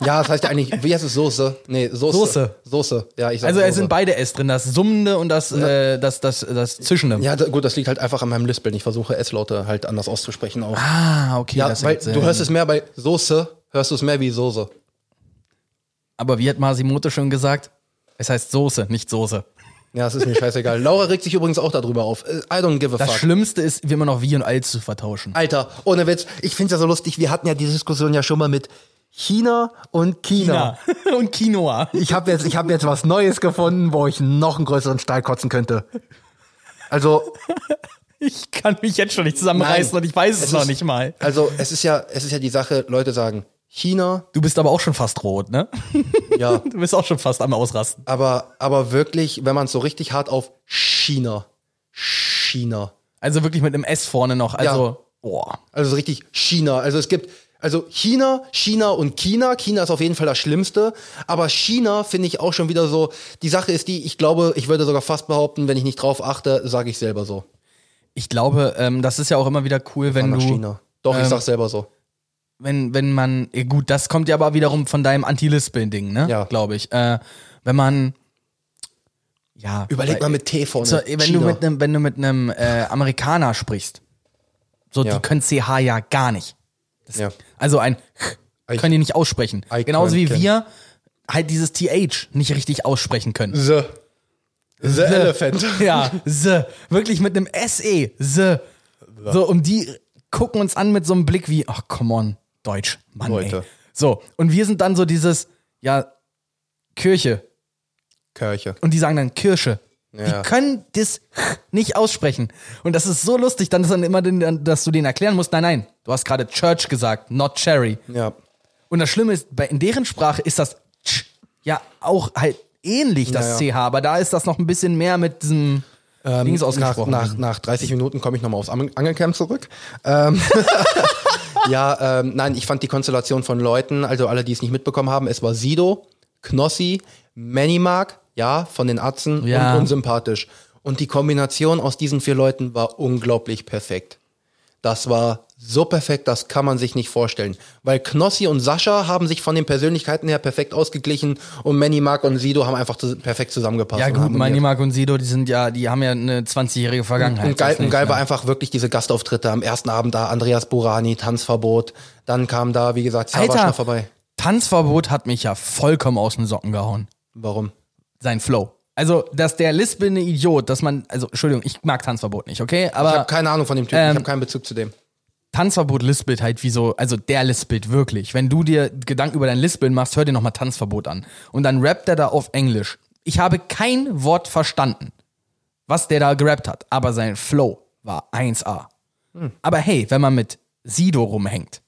ja, das heißt ja eigentlich, wie heißt es Soße? Nee, Soße. Soße. Soße. Ja, ich sag Also es sind beide S drin, das Summende und das, äh, das, das, das Zischende. Ja, da, gut, das liegt halt einfach an meinem Lispeln. Ich versuche S-Laute halt anders auszusprechen auch. Ah, okay. ja, weil du hörst es mehr bei Soße, hörst du es mehr wie Soße. Aber wie hat Masimoto schon gesagt? Es heißt Soße, nicht Soße. Ja, das ist mir scheißegal. Laura regt sich übrigens auch darüber auf. Äh, I don't give a Das fuck. Schlimmste ist, wie immer noch wie und als zu vertauschen. Alter, ohne Witz, ich find's ja so lustig, wir hatten ja die Diskussion ja schon mal mit China und China. Ja. und Quinoa. Ich habe jetzt, ich hab jetzt was Neues gefunden, wo ich noch einen größeren Stein kotzen könnte. Also, Ich kann mich jetzt schon nicht zusammenreißen Nein. und ich weiß es, Es noch ist- nicht mal. also es ist ja, es ist ja die Sache, Leute sagen China, Du bist aber auch schon fast rot, ne? ja, Du bist auch schon fast am Ausrasten. aber, aber wirklich, wenn man es so richtig hart auf China, China, Also wirklich mit einem S vorne noch. Also, boah. also so richtig China, also es gibt, also China, China und China. China ist auf jeden Fall das Schlimmste. Aber China finde ich auch schon wieder so. Die Sache ist die, ich glaube, ich würde sogar fast behaupten, wenn ich nicht drauf achte, sage ich selber so. Ich glaube, ähm, das ist ja auch immer wieder cool, wenn du, China. Doch, ich ähm, sag selber so. Wenn, wenn man, gut, das kommt ja aber wiederum von deinem Anti-Lispeln-Ding, ne? Ja. Glaube ich. Äh, wenn man, ja. Überleg weil- mal mit T vorne. So, wenn, du mit einem, wenn du mit einem äh, Amerikaner sprichst, so, Ja. die können CH ja gar nicht. ja. Also ein I- können die nicht aussprechen. I Genauso wie can't. wir halt dieses TH nicht richtig aussprechen können. The. The Elephant. Ja, the. Wirklich mit einem SE. The. So, und die gucken uns an mit so einem Blick wie, ach, come on, Deutsch, Mann, ey. Leute. So, und wir sind dann so dieses, ja, Kirche. Kirche. Und die sagen dann Kirsche. Ja. Die können das nicht aussprechen. Und das ist so lustig, dann ist dann immer, den, dass du denen erklären musst, nein, nein, du hast gerade Church gesagt, not Cherry. Ja. Und das Schlimme ist, in deren Sprache ist das ja auch halt ähnlich, das Ja, CH, aber da ist das noch ein bisschen mehr mit diesem Dings nach, ausgesprochen. nach, nach 30 Minuten komme ich nochmal aufs Ang- Angelcamp zurück. Ähm, ja, ähm, nein, ich fand die Konstellation von Leuten, also alle, die es nicht mitbekommen haben, es war Sido, Knossi, Manimark, ja, von den Atzen Ja. und unsympathisch. Und die Kombination aus diesen vier Leuten war unglaublich perfekt. Das war so perfekt, das kann man sich nicht vorstellen. Weil Knossi und Sascha haben sich von den Persönlichkeiten her perfekt ausgeglichen und Manny, Mark und Sido haben einfach zu, perfekt zusammengepasst. ja und gut, harmoniert. Manimak und Sido, die sind ja, die haben ja eine 20-jährige Vergangenheit. Und geil, Das und geil war einfach wirklich diese Gastauftritte. Am ersten Abend da Andreas Burani, Tanzverbot. Dann kam da, wie gesagt, noch vorbei. Tanzverbot hat mich ja vollkommen aus den Socken gehauen. Warum? Sein Flow. Also, dass der lispelnde Idiot, dass man, also, Entschuldigung, ich mag Tanzverbot nicht, okay? Ich Aber habe keine Ahnung von dem Typen. ich ähm, habe keinen Bezug zu dem. Tanzverbot lispelt halt wie so, also der lispelt wirklich. Wenn du dir Gedanken über dein Lispeln machst, hör dir nochmal Tanzverbot an. Und dann rappt er da auf Englisch. Ich habe kein Wort verstanden, was der da gerappt hat, aber sein Flow war 1A. Aber hey, wenn man mit Sido rumhängt,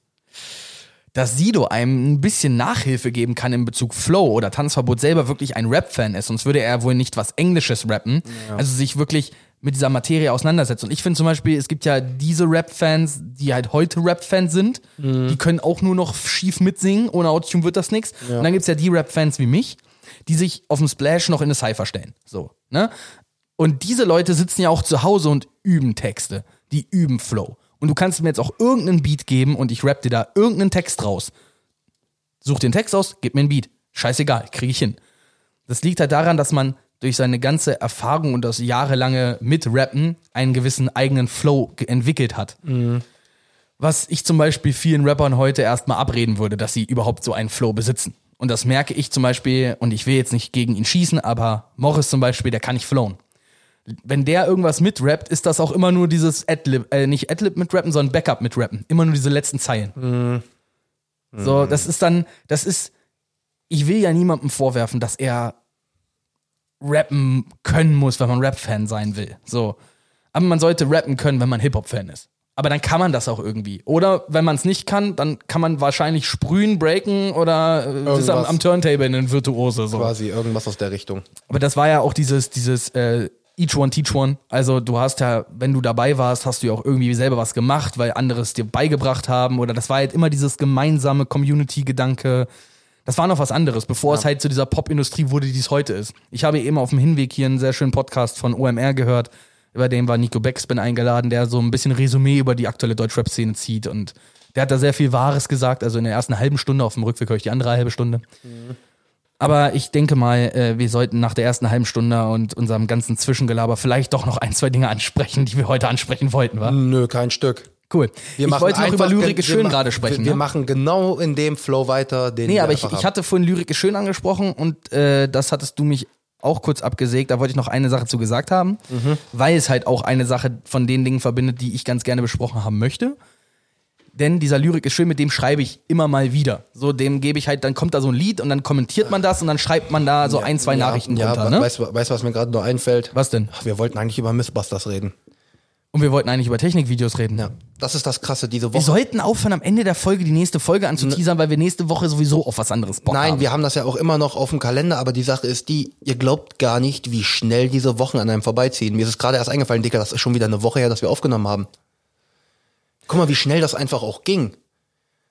dass Sido einem ein bisschen Nachhilfe geben kann in Bezug Flow oder Tanzverbot selber wirklich ein Rap-Fan ist, sonst würde er wohl nicht was Englisches rappen. Also sich wirklich mit dieser Materie auseinandersetzt. Und ich finde zum Beispiel, es gibt ja diese Rap-Fans, die halt heute Rap-Fans sind, die können auch nur noch schief mitsingen, ohne Autotune wird das nichts. Und dann gibt's ja die Rap-Fans wie mich, die sich auf dem Splash noch in eine Cypher stellen. So, ne? Und diese Leute sitzen ja auch zu Hause und üben Texte. Die üben Flow. Und du kannst mir jetzt auch irgendeinen Beat geben und ich rap dir da irgendeinen Text raus. Such den Text aus, gib mir einen Beat. Scheißegal, krieg ich hin. Das liegt halt daran, dass man durch seine ganze Erfahrung und das jahrelange Mitrappen einen gewissen eigenen Flow entwickelt hat. Was ich zum Beispiel vielen Rappern heute erstmal abreden würde, dass sie überhaupt so einen Flow besitzen. Und das merke ich zum Beispiel, und ich will jetzt nicht gegen ihn schießen, aber Morris zum Beispiel, der kann nicht flowen. Wenn der irgendwas mitrappt, ist das auch immer nur dieses Adlib, äh, nicht Adlib mitrappen, sondern Backup mitrappen. Immer nur diese letzten Zeilen. So, das ist dann, das ist, ich will ja niemandem vorwerfen, dass er rappen können muss, wenn man Rap-Fan sein will. So. Aber man sollte rappen können, wenn man Hip-Hop-Fan ist. Aber dann kann man das auch irgendwie. Oder wenn man es nicht kann, dann kann man wahrscheinlich sprühen, breaken oder äh, ist am, Irgendwas. am Turntable in den Virtuose. So. Quasi irgendwas aus der Richtung. Aber das war ja auch dieses, dieses äh, Each One Teach One. Also du hast ja, wenn du dabei warst, hast du ja auch irgendwie selber was gemacht, weil andere es dir beigebracht haben. Oder das war halt immer dieses gemeinsame Community-Gedanke. Das war noch was anderes, bevor es halt zu dieser Pop-Industrie wurde, die es heute ist. Ich habe eben auf dem Hinweg hier einen sehr schönen Podcast von OMR gehört. Über den war Nico Beckspin eingeladen, der so ein bisschen Resümee über die aktuelle Deutschrap-Szene zieht. Und der hat da sehr viel Wahres gesagt. Also in der ersten halben Stunde, auf dem Rückweg höre ich die andere halbe Stunde. Aber ich denke mal, äh, wir sollten nach der ersten halben Stunde und unserem ganzen Zwischengelaber vielleicht doch noch ein, zwei Dinge ansprechen, die wir heute ansprechen wollten, wa? Nö, kein Stück. Cool. Wir ich wollte noch über Lyrik ist schön gerade sprechen. Wir, wir ne? machen genau in dem Flow weiter, den Nee, aber ich, ich hatte vorhin Lyrik ist schön angesprochen und äh, das hattest du mich auch kurz abgesägt. Da wollte ich noch eine Sache zu gesagt haben, Mhm. weil es halt auch eine Sache von den Dingen verbindet, die ich ganz gerne besprochen haben möchte. Denn dieser Lyrik ist schön, mit dem schreibe ich immer mal wieder. So, dem gebe ich halt, dann kommt da so ein Lied und dann kommentiert man das und dann schreibt man da so ein, zwei ja, Nachrichten ja, drunter, we- ne? Weißt du, weißt, du, was mir gerade nur einfällt? Was denn? Ach, wir wollten eigentlich über Mythbusters reden. Und wir wollten eigentlich über Technikvideos reden. Ja, das ist das Krasse diese Wir Woche. sollten aufhören, am Ende der Folge die nächste Folge anzuteasern, weil wir nächste Woche sowieso auf was anderes Bock Nein, haben. wir haben das ja auch immer noch auf dem Kalender, aber die Sache ist die, ihr glaubt gar nicht, wie schnell diese Wochen an einem vorbeiziehen. Mir ist es gerade erst eingefallen, Dicker, das ist schon wieder eine Woche her, dass wir aufgenommen haben. Guck mal, wie schnell das einfach auch ging.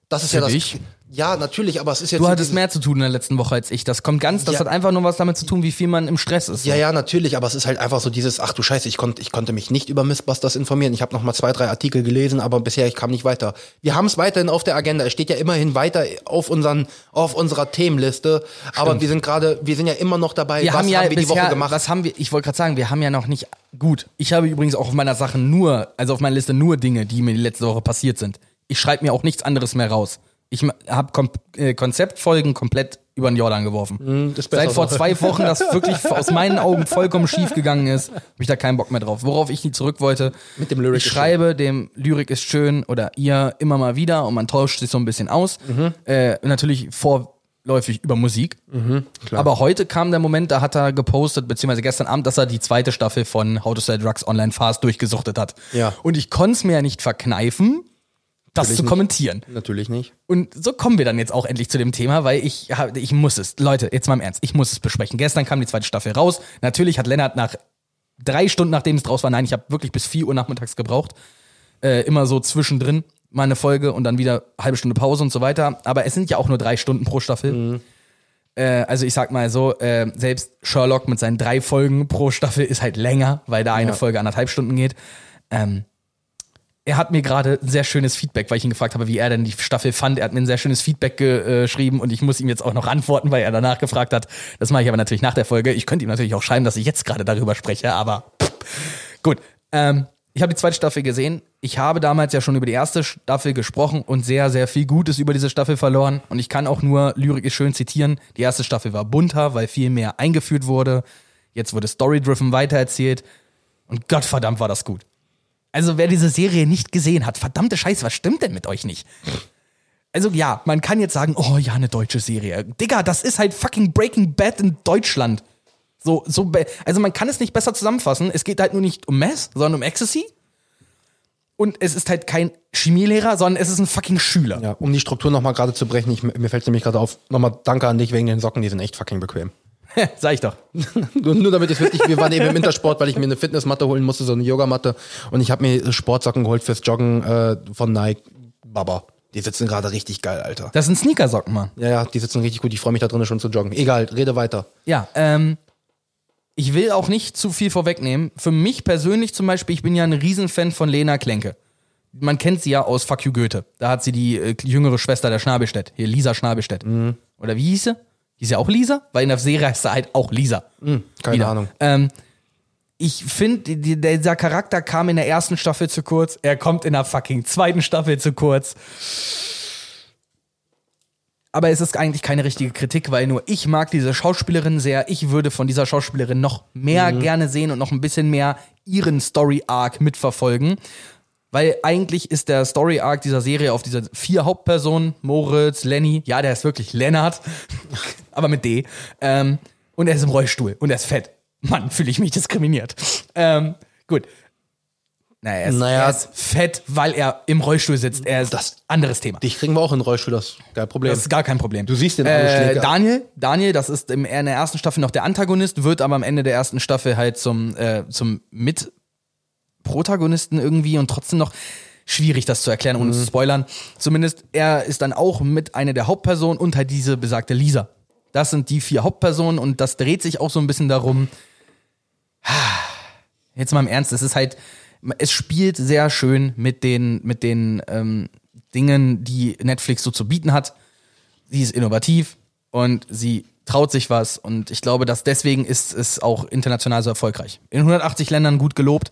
Das ist ja Für das. dich? Ja, natürlich, aber es ist jetzt Du hattest mehr zu tun in der letzten Woche als ich. Das kommt ganz, das Ja. hat einfach nur was damit zu tun, wie viel man im Stress ist. Ja, ja, natürlich, aber es ist halt einfach so dieses, ach du Scheiße, ich konnte, ich konnte mich nicht über Mythbusters informieren. Ich habe noch mal zwei, drei Artikel gelesen, aber bisher ich kam nicht weiter. Wir haben es weiterhin auf der Agenda. Es steht ja immerhin weiter auf unseren, auf unserer Themenliste. Aber wir sind gerade, wir sind ja immer noch dabei. Wir was haben ja wir die bisher, Woche gemacht? was haben wir, ich wollte gerade sagen, wir haben ja noch nicht, gut, ich habe übrigens auch auf meiner Sache nur, also auf meiner Liste nur Dinge, die mir die letzte Woche passiert sind. Ich schreibe mir auch nichts anderes mehr raus. Ich habe Kom äh, Konzeptfolgen komplett über den Jordan geworfen. Hm, besser Seit vor zwei Wochen, das wirklich aus meinen Augen vollkommen schief gegangen ist, habe ich da keinen Bock mehr drauf. Worauf ich nie zurück wollte, Mit dem Lyric ich schreibe dem Lyrik ist schön oder ihr immer mal wieder und man tauscht sich so ein bisschen aus. Mhm. Äh, natürlich vorläufig über Musik. Aber heute kam der Moment, da hat er gepostet, beziehungsweise gestern Abend, dass er die zweite Staffel von How to Sell Drugs Online Fast durchgesuchtet hat. Ja. Und ich konnte es mir ja nicht verkneifen, das Natürlich zu nicht. kommentieren. Natürlich nicht. Und so kommen wir dann jetzt auch endlich zu dem Thema, weil ich, ich muss es, Leute, jetzt mal im Ernst, ich muss es besprechen. Gestern kam die zweite Staffel raus. Natürlich hat Lennart nach drei Stunden, nachdem es draus war, nein, ich habe wirklich bis vier Uhr nachmittags gebraucht, äh, immer so zwischendrin mal eine Folge und dann wieder halbe Stunde Pause und so weiter. Aber es sind ja auch nur drei Stunden pro Staffel. Äh, also ich sag mal so, äh, selbst Sherlock mit seinen drei Folgen pro Staffel ist halt länger, weil da eine Ja. Folge anderthalb Stunden geht. Ähm, er hat mir gerade ein sehr schönes Feedback, weil ich ihn gefragt habe, wie er denn die Staffel fand. Er hat mir ein sehr schönes Feedback äh, geschrieben und ich muss ihm jetzt auch noch antworten, weil er danach gefragt hat. Das mache ich aber natürlich nach der Folge. Ich könnte ihm natürlich auch schreiben, dass ich jetzt gerade darüber spreche, aber gut. Ähm, ich habe die zweite Staffel gesehen. Ich habe damals ja schon über die erste Staffel gesprochen und sehr, sehr viel Gutes über diese Staffel verloren. Und ich kann auch nur Lyrik ist schön zitieren. Die erste Staffel war bunter, weil viel mehr eingeführt wurde. Jetzt wurde Story-driven weitererzählt. Und Gottverdammt war das gut. Also wer diese Serie nicht gesehen hat, verdammte Scheiße, was stimmt denn mit euch nicht? Also ja, man kann jetzt sagen, oh ja, eine deutsche Serie. Digga, das ist halt fucking Breaking Bad in Deutschland. So, so, also man kann es nicht besser zusammenfassen. Es geht halt nur nicht um Mess, sondern um Ecstasy. Und es ist halt kein Chemielehrer, sondern es ist ein fucking Schüler. Ja, um die Struktur nochmal gerade zu brechen, ich, mir fällt nämlich gerade auf, nochmal danke an dich wegen den Socken, die sind echt fucking bequem. Sag ich doch. Nur, nur damit es wirklich, wir waren eben im Intersport, weil ich mir eine Fitnessmatte holen musste, so eine Yogamatte. Und ich habe mir Sportsocken geholt fürs Joggen äh, von Nike. Baba. Die sitzen gerade richtig geil, Alter. Das sind Sneakersocken, Mann. Ja, ja, die sitzen richtig gut. Ich freue mich da drinnen schon zu joggen. Egal, rede weiter. Ja, ähm, ich will auch nicht zu viel vorwegnehmen. Für mich persönlich zum Beispiel, ich bin ja ein Riesenfan von Lena Klenke. Man kennt sie ja aus Fuck You Goethe. Da hat sie die äh, jüngere Schwester der Schnabelstedt. Hier, Lisa Schnabelstedt. Oder wie hieß sie? Die ist ja auch Lisa, weil in der Serie heißt sie halt auch Lisa. Keine Wieder. Ahnung. Ähm, ich finde, die, dieser Charakter kam in der ersten Staffel zu kurz. Er kommt in der fucking zweiten Staffel zu kurz. Aber es ist eigentlich keine richtige Kritik, weil nur ich mag diese Schauspielerin sehr. Ich würde von dieser Schauspielerin noch mehr gerne sehen und noch ein bisschen mehr ihren Story-Arc mitverfolgen. Weil eigentlich ist der Story-Arc dieser Serie auf diese vier Hauptpersonen, Moritz, Lenny, ja, der ist wirklich Lennart, aber mit D. Ähm, und er ist im Rollstuhl und er ist fett. Mann, fühle ich mich diskriminiert. Ähm, gut. Naja, er ist, Naja. er ist fett, weil er im Rollstuhl sitzt. Er ist das anderes Thema. Dich kriegen wir auch in den Rollstuhl, das ist kein Problem. Das ist gar kein Problem. Du siehst den äh. Daniel, Daniel, das ist in der ersten Staffel noch der Antagonist, wird aber am Ende der ersten Staffel halt zum, äh, zum Mitprotagonisten irgendwie und trotzdem noch schwierig, das zu erklären, ohne Mhm. zu spoilern. Zumindest er ist dann auch mit einer der Hauptpersonen und halt diese besagte Lisa. Das sind die vier Hauptpersonen und das dreht sich auch so ein bisschen darum. Jetzt mal im Ernst, es ist halt, es spielt sehr schön mit den, mit den ähm, Dingen, die Netflix so zu bieten hat. Sie ist innovativ und sie traut sich was und ich glaube, dass deswegen ist es auch international so erfolgreich. In 180 Ländern gut gelobt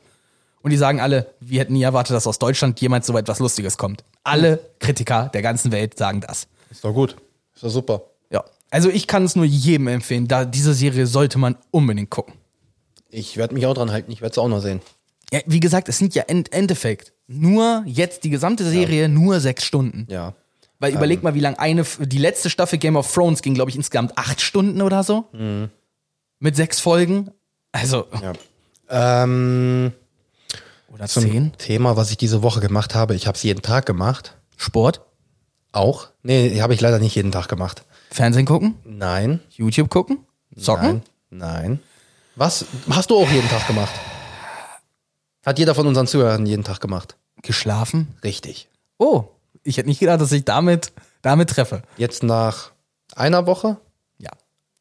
und die sagen alle, wir hätten nie erwartet, dass aus Deutschland jemals so etwas Lustiges kommt. Alle Kritiker der ganzen Welt sagen das. Ist doch gut. Ist doch super. Ja. Also ich kann es nur jedem empfehlen, da diese Serie sollte man unbedingt gucken. Ich werde mich auch dran halten. Ich werde es auch noch sehen. Ja, wie gesagt, es sind ja im Endeffekt nur jetzt die gesamte Serie nur sechs Stunden. Ja. Weil überleg mal, wie lang eine, die letzte Staffel Game of Thrones ging, glaube ich, insgesamt acht Stunden oder so. Mit sechs Folgen. Also, ja. Ähm, oder zum zehn. Thema, was ich diese Woche gemacht habe. Ich habe es jeden Tag gemacht. Sport, Auch? Nee, habe ich leider nicht jeden Tag gemacht. Fernsehen gucken, Nein. YouTube gucken, zocken. Nein. Nein. Was hast du auch jeden Tag gemacht? Hat jeder von unseren Zuhörern jeden Tag gemacht? Geschlafen. Richtig. Oh, ich hätte nicht gedacht, dass ich damit, damit treffe. Jetzt nach einer Woche? Ja.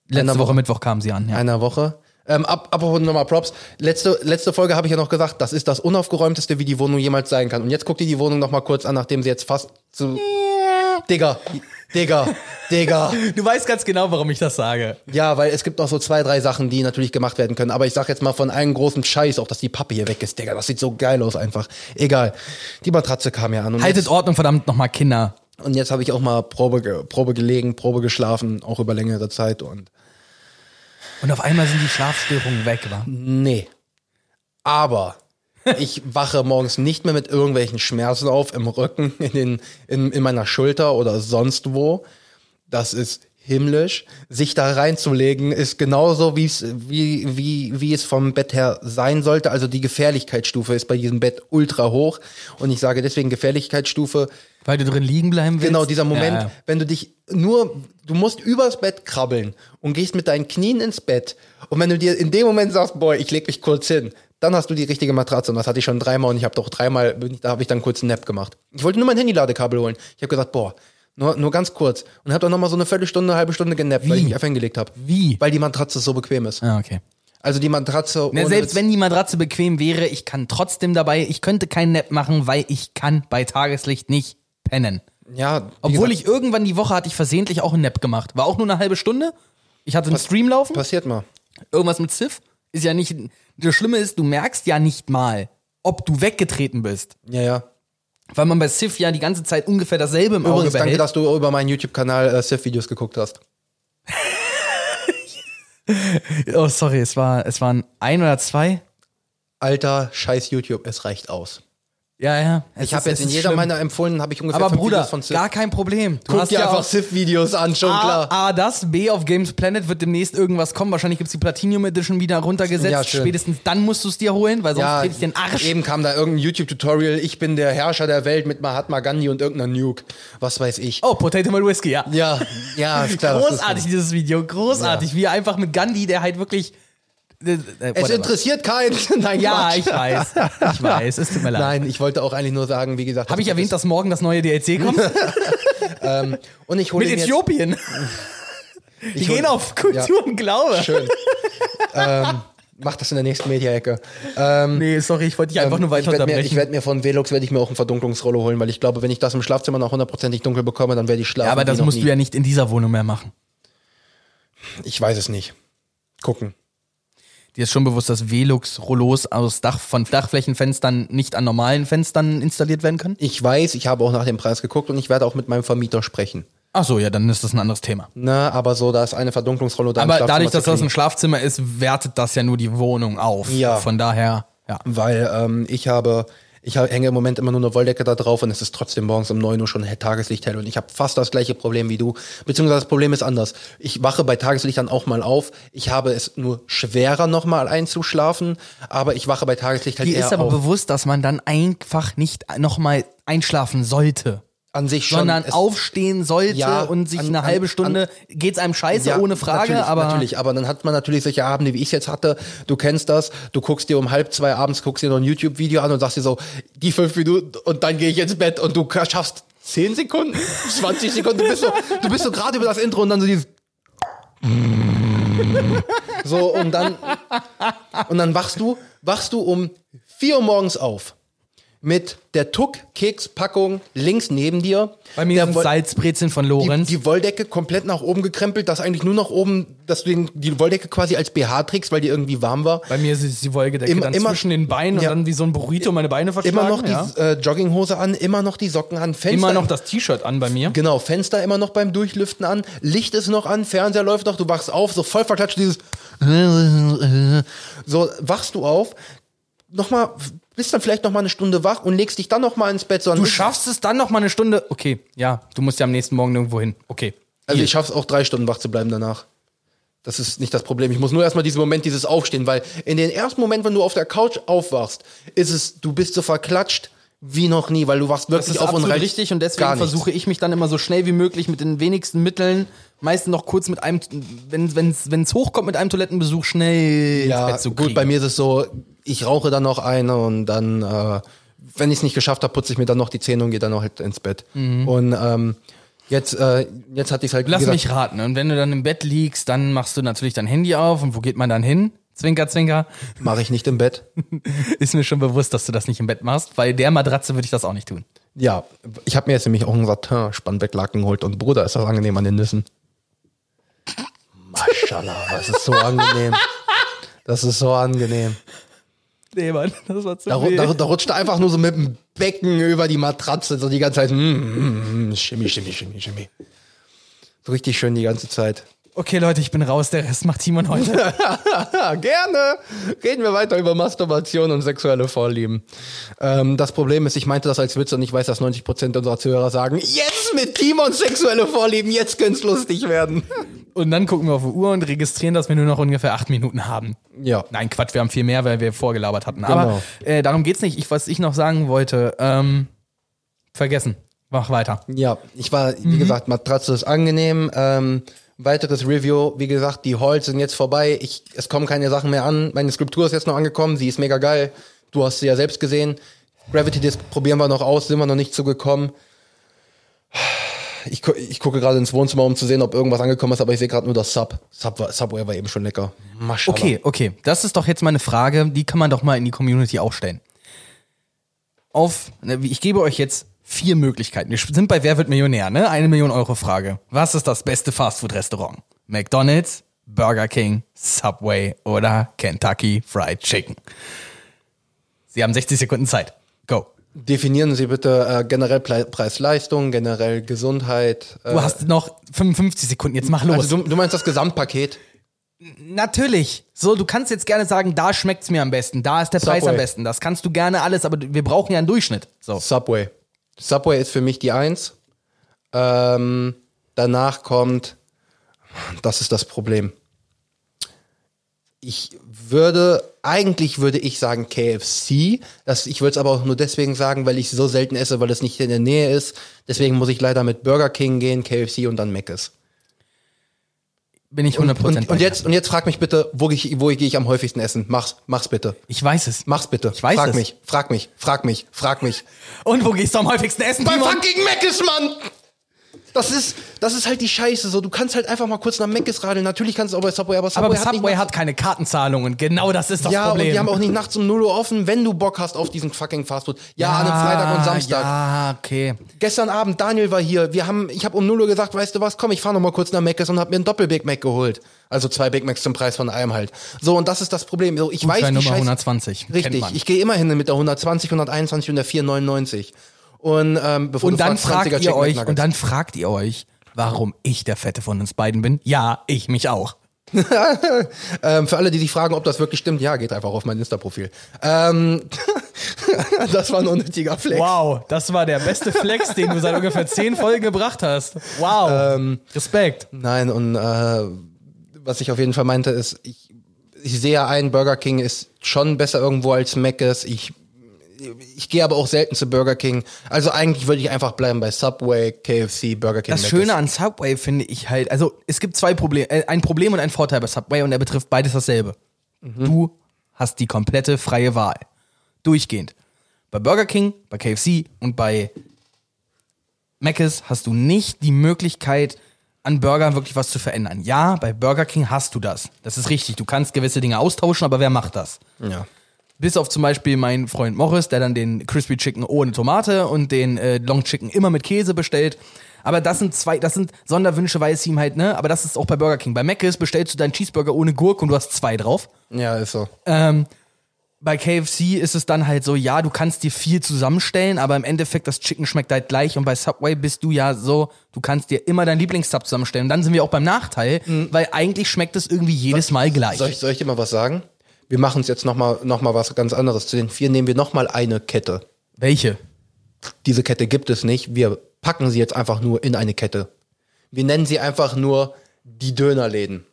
Letzte Einer Woche Woche. Mittwoch kam sie an. Ja. Einer Woche. Ähm, ab, apropos nochmal Props. Letzte, letzte Folge habe ich ja noch gesagt, das ist das unaufgeräumteste, wie die Wohnung jemals sein kann. Und jetzt guck dir die Wohnung nochmal kurz an, nachdem sie jetzt fast zu. Digga, Digga, Digga. Du weißt ganz genau, warum ich das sage. Ja, weil es gibt noch so zwei, drei Sachen, die natürlich gemacht werden können. Aber ich sag jetzt mal von einem großen Scheiß, auch dass die Pappe hier weg ist, Digga. Das sieht so geil aus einfach. Egal. Die Matratze kam ja an. Und Haltet jetzt, Ordnung, verdammt nochmal, Kinder. und jetzt habe ich auch mal Probe, Probe gelegen, Probe geschlafen, auch über längere Zeit. Und Und auf einmal sind die Schlafstörungen weg, wa? nee. Aber ich wache morgens nicht mehr mit irgendwelchen Schmerzen auf im Rücken, in, den, in, in meiner Schulter oder sonst wo. Das ist himmlisch. Sich da reinzulegen ist genauso, wie's, wie, wie, wie es vom Bett her sein sollte. Also die Gefährlichkeitsstufe ist bei diesem Bett ultra hoch. Und ich sage deswegen Gefährlichkeitsstufe, Weil du drin liegen bleiben willst. Genau, dieser Moment, Ja, wenn du dich nur, du musst übers Bett krabbeln und gehst mit deinen Knien ins Bett. Und wenn du dir in dem Moment sagst, boy, ich leg mich kurz hin, dann hast du die richtige Matratze. Und das hatte ich schon dreimal und ich habe doch dreimal, da habe ich dann kurz einen Nap gemacht. Ich wollte nur mein Handy-Ladekabel holen. Ich habe gesagt, boah, nur, nur ganz kurz. Und habe dann nochmal so eine Viertelstunde, eine halbe Stunde genappt, weil ich mich einfach hingelegt habe. Wie? Weil die Matratze so bequem ist. Ah, okay. Also die Matratze. Ohne selbst Witz- wenn die Matratze bequem wäre, ich kann trotzdem dabei, ich könnte keinen Nap machen, weil ich kann bei Tageslicht nicht pennen. Ja, Obwohl gesagt, ich irgendwann die Woche hatte ich versehentlich auch einen Nap gemacht. War auch nur eine halbe Stunde. Ich hatte einen Stream laufen, Passiert mal. irgendwas mit Sif. Ist ja nicht, das Schlimme ist, du merkst ja nicht mal, ob du weggetreten bist. Ja, ja. Weil man bei Sif ja die ganze Zeit ungefähr dasselbe im Auge Übrigens, danke, behält. dass du über meinen YouTube-Kanal äh, Sif-Videos geguckt hast. Oh, sorry, es war, es waren ein oder zwei. Alter, scheiß YouTube, es reicht aus. Ja, ja. Es Ich habe jetzt in jeder schlimm. meiner empfohlen, habe ich ungefähr Aber fünf Bruder, Videos von Sif. gar kein Problem. Du Guck hast dir ja einfach Sif-Videos an, schon A, klar. A, das, B, auf Games Planet wird demnächst irgendwas kommen. Wahrscheinlich gibt's die Platinum Edition wieder runtergesetzt. Ja. Spätestens dann musst du es dir holen, weil sonst ja, ich den Arsch. eben kam da irgendein YouTube-Tutorial, ich bin der Herrscher der Welt mit Mahatma Gandhi und irgendeiner Nuke. Was weiß ich. Oh, Potato mit Whisky, ja. Ja, ja, ist klar. das ist- Großartig, dieses Video. Großartig. Wie er einfach mit Gandhi, der halt wirklich. Äh, äh, Es interessiert keinen. Nein, Ja, Quatsch. ich weiß. Ich weiß. Es tut mir leid. Nein, ich wollte auch eigentlich nur sagen, wie gesagt. Habe ich erwähnt, dass morgen das neue DLC kommt? Und ich hole mit Äthiopien. Die Ich hol- gehen auf Kultur und Glaube. Schön. ähm, mach das in der nächsten Media-Ecke. Ähm, Nee, sorry, ich wollte dich einfach nur ich weiter werde mir, ich werd mir von Velux werde ich mir auch ein Verdunklungsrolle holen, weil ich glaube, wenn ich das im Schlafzimmer noch hundertprozentig dunkel bekomme, dann werde ich schlafen. ja, aber das musst nie. du ja nicht in dieser Wohnung mehr machen. Ich weiß es nicht. Gucken. Dir ist schon bewusst, dass Velux-Rollos aus Dach, von Dachflächenfenstern nicht an normalen Fenstern installiert werden können? Ich weiß, ich habe auch nach dem Preis geguckt und ich werde auch mit meinem Vermieter sprechen. Ach so, ja, dann ist das ein anderes Thema. Na, aber so, da ist eine Verdunklungsrolle da Aber dadurch, dass das ein. Schlafzimmer ist, wertet das ja nur die Wohnung auf. Ja. Von daher, ja. Weil ähm, ich habe, ich hänge im Moment immer nur eine Wolldecke da drauf und es ist trotzdem morgens um 9 Uhr schon Tageslicht hell und ich habe fast das gleiche Problem wie du. Beziehungsweise das Problem ist anders. Ich wache bei Tageslicht dann auch mal auf. Ich habe es nur schwerer nochmal einzuschlafen, aber ich wache bei Tageslicht halt Dir eher ist aber auf. bewusst, dass man dann einfach nicht nochmal einschlafen sollte. An sich schon. sondern aufstehen sollte Ja, und sich an- eine an- halbe Stunde geht's einem scheiße Ja, ohne Frage, natürlich, aber natürlich, aber dann hat man natürlich solche Abende, wie ich jetzt hatte. Du kennst das. Du guckst dir um halb zwei abends guckst dir noch ein YouTube-Video an und sagst dir so die fünf Minuten und dann gehe ich ins Bett und du schaffst zehn Sekunden, 20 Sekunden. Du bist so, du bist so gerade über das Intro und dann so dieses so und dann und dann wachst du, wachst du um vier Uhr morgens auf mit der Tuck-Keks-Packung links neben dir. bei mir sind Salzbrezeln von die, Lorenz. die Wolldecke komplett nach oben gekrempelt, dass eigentlich nur noch oben, dass du den, die Wolldecke quasi als BH trägst, weil die irgendwie warm war. bei mir ist es die Wolkedecke Immer- dann immer- zwischen den Beinen Ja. und dann wie so ein Burrito meine Beine verschlagen. Immer noch die ja. äh, Jogginghose an, immer noch die Socken an, Fenster. Immer noch das T-Shirt an bei mir. Genau, Fenster immer noch beim Durchlüften an, Licht ist noch an, Fernseher läuft noch, du wachst auf, so voll verklatscht dieses so wachst du auf, nochmal, bist dann vielleicht noch mal eine Stunde wach und legst dich dann noch mal ins Bett. Du schaffst es dann noch mal eine Stunde. Okay, ja, du musst ja am nächsten Morgen irgendwo hin. Okay. Also ich schaff's auch drei Stunden wach zu bleiben danach. Das ist nicht das Problem. Ich muss nur erstmal diesen Moment, dieses Aufstehen, weil in den ersten Moment, wenn du auf der Couch aufwachst, ist es, du bist so verklatscht wie noch nie, weil du wachst Das wirklich ist auf und rein. richtig und deswegen versuche ich mich dann immer so schnell wie möglich mit den wenigsten Mitteln, meistens noch kurz mit einem, wenn wenn's wenn's hochkommt mit einem Toilettenbesuch schnell ins Ja, Bett zu gut, kriegen. bei mir ist es so, ich rauche dann noch eine und dann, äh, wenn ich es nicht geschafft habe, putze ich mir dann noch die Zähne und gehe dann noch halt ins Bett. Und ähm, jetzt, äh, jetzt hatte ich halt Lass gesagt, mich raten. Und wenn du dann im Bett liegst, dann machst du natürlich dein Handy auf. Und wo geht man dann hin? Zwinker, zwinker. mache ich nicht im Bett. Ist mir schon bewusst, dass du das nicht im Bett machst. Bei der Matratze würde ich das auch nicht tun. Ja, ich habe mir jetzt nämlich auch einen Satin-Spannbecklaken geholt und Bruder, ist das angenehm an den Nüssen. Maschallah, das ist so angenehm. Das ist so angenehm. Nee, Mann, das war zu Da, ru- da, da rutscht er einfach nur so mit dem Becken über die Matratze, so die ganze Zeit. Mm, mm, mm, Schimmi, Schimmi, Schimmi, Schimmi. So richtig schön die ganze Zeit. Okay, Leute, ich bin raus. Der Rest macht Timon heute. Gerne. Reden wir weiter über Masturbation und sexuelle Vorlieben. Ähm, das Problem ist, ich meinte das als Witz und ich weiß, dass 90% unserer Zuhörer sagen, jetzt mit Timon sexuelle Vorlieben, jetzt könnte lustig werden. Und dann gucken wir auf die Uhr und registrieren, dass wir nur noch ungefähr acht Minuten haben. Ja. Nein, Quatsch, wir haben viel mehr, weil wir vorgelabert hatten. Aber Genau. äh, darum geht's nicht. Ich, was ich noch sagen wollte, ähm, vergessen. Mach weiter. Ja, ich war, wie gesagt, Matratze ist angenehm. Ähm, weiteres Review, wie gesagt, die Halls sind jetzt vorbei. Ich, es kommen keine Sachen mehr an. Meine Skulptur ist jetzt noch angekommen, sie ist mega geil. Du hast sie ja selbst gesehen. Gravity Disc probieren wir noch aus, sind wir noch nicht zugekommen. Ich, gu- ich gucke gerade ins Wohnzimmer, um zu sehen, ob irgendwas angekommen ist, aber ich sehe gerade nur das Sub. Sub war, Subway war eben schon lecker. Maschallah. Okay, okay. Das ist doch jetzt mal eine Frage, die kann man doch mal in die Community auch stellen. Auf, ne, ich gebe euch jetzt vier Möglichkeiten. Wir sind bei Wer wird Millionär, ne? Eine Million Euro Frage. Was ist das beste Fastfood-Restaurant? McDonald's, Burger King, Subway oder Kentucky Fried Chicken? Sie haben 60 Sekunden Zeit. Go. Definieren Sie bitte äh, generell Preis-Leistung, generell Gesundheit. Äh, Du hast noch 55 Sekunden, jetzt mach los. also du, du meinst das Gesamtpaket? Natürlich. So, du kannst jetzt gerne sagen, da schmeckt's mir am besten, da ist der Preis Subway. am besten. Das kannst du gerne alles, aber wir brauchen ja einen Durchschnitt. So. Subway. Subway ist für mich die Eins. Ähm, danach kommt, das ist das Problem. Ich würde, eigentlich würde ich sagen KFC. Das, ich würde es aber auch nur deswegen sagen, weil ich so selten esse, weil es nicht in der Nähe ist. Deswegen muss ich leider mit Burger King gehen, KFC und dann Mc's. Bin ich 100% Und, und, dir. jetzt, und jetzt frag mich bitte, wo, ich, wo gehe ich am häufigsten essen? Mach's, mach's bitte. Ich weiß es. Mach's bitte. Ich weiß frag es. mich, frag mich, frag mich, frag mich. Und wo gehst du am häufigsten essen, Bei Timon? fucking Mc's, Mann! Das ist, das ist halt die Scheiße. So, du kannst halt einfach mal kurz nach Mc's radeln. Natürlich kannst du auch bei Subway, aber Subway, Aber hat, Subway hat keine Kartenzahlungen. Genau das ist das ja, Problem. und die haben auch nicht nachts um 0 Uhr offen, wenn du Bock hast auf diesen fucking Fastfood. Ja, an einem Freitag und Samstag. Ja, okay. Gestern Abend, Daniel war hier. Wir haben, ich habe um 0 Uhr gesagt, weißt du was, komm, ich fahr noch mal kurz nach Mc's und hab mir einen Doppel-Big Mac geholt. Also zwei Big Macs zum Preis von einem halt. So, und das ist das Problem. So, ich weiß, Gutschein die Nummer Scheiße- 120. Kennt Richtig, ich gehe immer hin mit der 120, 121 und der 499. Und, ähm, bevor Und du dann fragst, fragt 20er ihr euch, und dann fragt ihr euch, warum ich der Fette von uns beiden bin. Ja, ich mich auch. Ähm, für alle, die sich fragen, ob das wirklich stimmt, ja, geht einfach auf mein Insta-Profil. Ähm, das war ein unnötiger Flex. Wow, das war der beste Flex, den du seit ungefähr zehn Folgen gebracht hast. Wow. Ähm, Respekt. Nein, und äh, was ich auf jeden Fall meinte, ist, ich, ich sehe ein, Burger King ist schon besser irgendwo als Mc's. Ich, ich gehe aber auch selten zu Burger King. Also eigentlich würde ich einfach bleiben bei Subway, KFC, Burger King. Das Mc's. Schöne an Subway finde ich halt, also es gibt zwei Probleme, äh, ein Problem und ein Vorteil bei Subway und er betrifft beides dasselbe. Du hast die komplette freie Wahl. Durchgehend. Bei Burger King, bei KFC und bei Mc's hast du nicht die Möglichkeit, an Burgern wirklich was zu verändern. Ja, bei Burger King hast du das. Das ist richtig. Du kannst gewisse Dinge austauschen, aber wer macht das? Ja. Bis auf zum Beispiel meinen Freund Morris, der dann den Crispy Chicken ohne Tomate und den äh, Long Chicken immer mit Käse bestellt. Aber das sind zwei, das sind Sonderwünsche, weil es ihm halt, ne? Aber das ist auch bei Burger King. Bei Mc's bestellst du deinen Cheeseburger ohne Gurke und du hast zwei drauf. Ja, ist so. Ähm, bei KFC ist es dann halt so, ja, du kannst dir viel zusammenstellen, aber im Endeffekt das Chicken schmeckt halt gleich und bei Subway bist du ja so, du kannst dir immer deinen Lieblingssub zusammenstellen. Und dann sind wir auch beim Nachteil, weil eigentlich schmeckt es irgendwie jedes Mal gleich. Soll ich, soll ich dir mal was sagen? Wir machen es jetzt noch mal, noch mal was ganz anderes. Zu den vier nehmen wir noch mal eine Kette. Welche? Diese Kette gibt es nicht. Wir packen sie jetzt einfach nur in eine Kette. Wir nennen sie einfach nur die Dönerläden.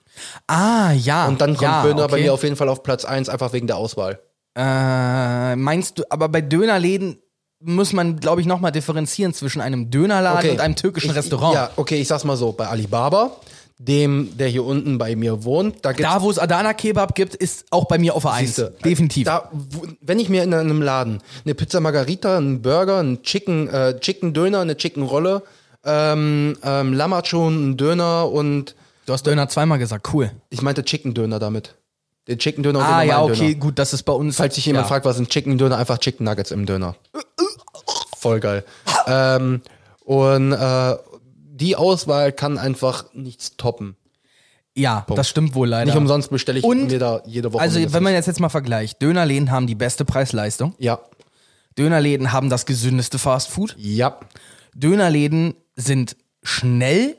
Ah, ja. Und dann kommt ja, Döner bei okay. mir auf jeden Fall auf Platz eins einfach wegen der Auswahl. Äh, meinst du, aber bei Dönerläden muss man, glaube ich, nochmal differenzieren zwischen einem Dönerladen und einem türkischen Ich- Restaurant. Ja, okay, ich sag's mal so. Bei Alibaba, dem, der hier unten bei mir wohnt, da Da, wo es Adana Kebab gibt, ist auch bei mir auf der Eins. Siehste, Definitiv. Da, wenn ich mir in einem Laden eine Pizza Margarita, einen Burger, einen Chicken, äh, Chicken Döner, eine Chicken Rolle, ähm, ähm, Lamachon, einen Döner und du hast Döner zweimal gesagt, cool. ich meinte Chicken Döner damit. Den Chicken Döner und Ah, den ja, okay, Döner. gut, das ist bei uns. Falls sich jemand ja. fragt, was ein Chicken Döner, einfach Chicken Nuggets im Döner. Voll geil. ähm, und äh, die Auswahl kann einfach nichts toppen. Ja, das stimmt wohl leider. Nicht umsonst bestelle ich Und- mir da jede Woche. Also, wenn man jetzt, jetzt mal vergleicht, Dönerläden haben die beste Preis-Leistung. ja, Dönerläden haben das gesündeste Fastfood. ja, Dönerläden sind schnell.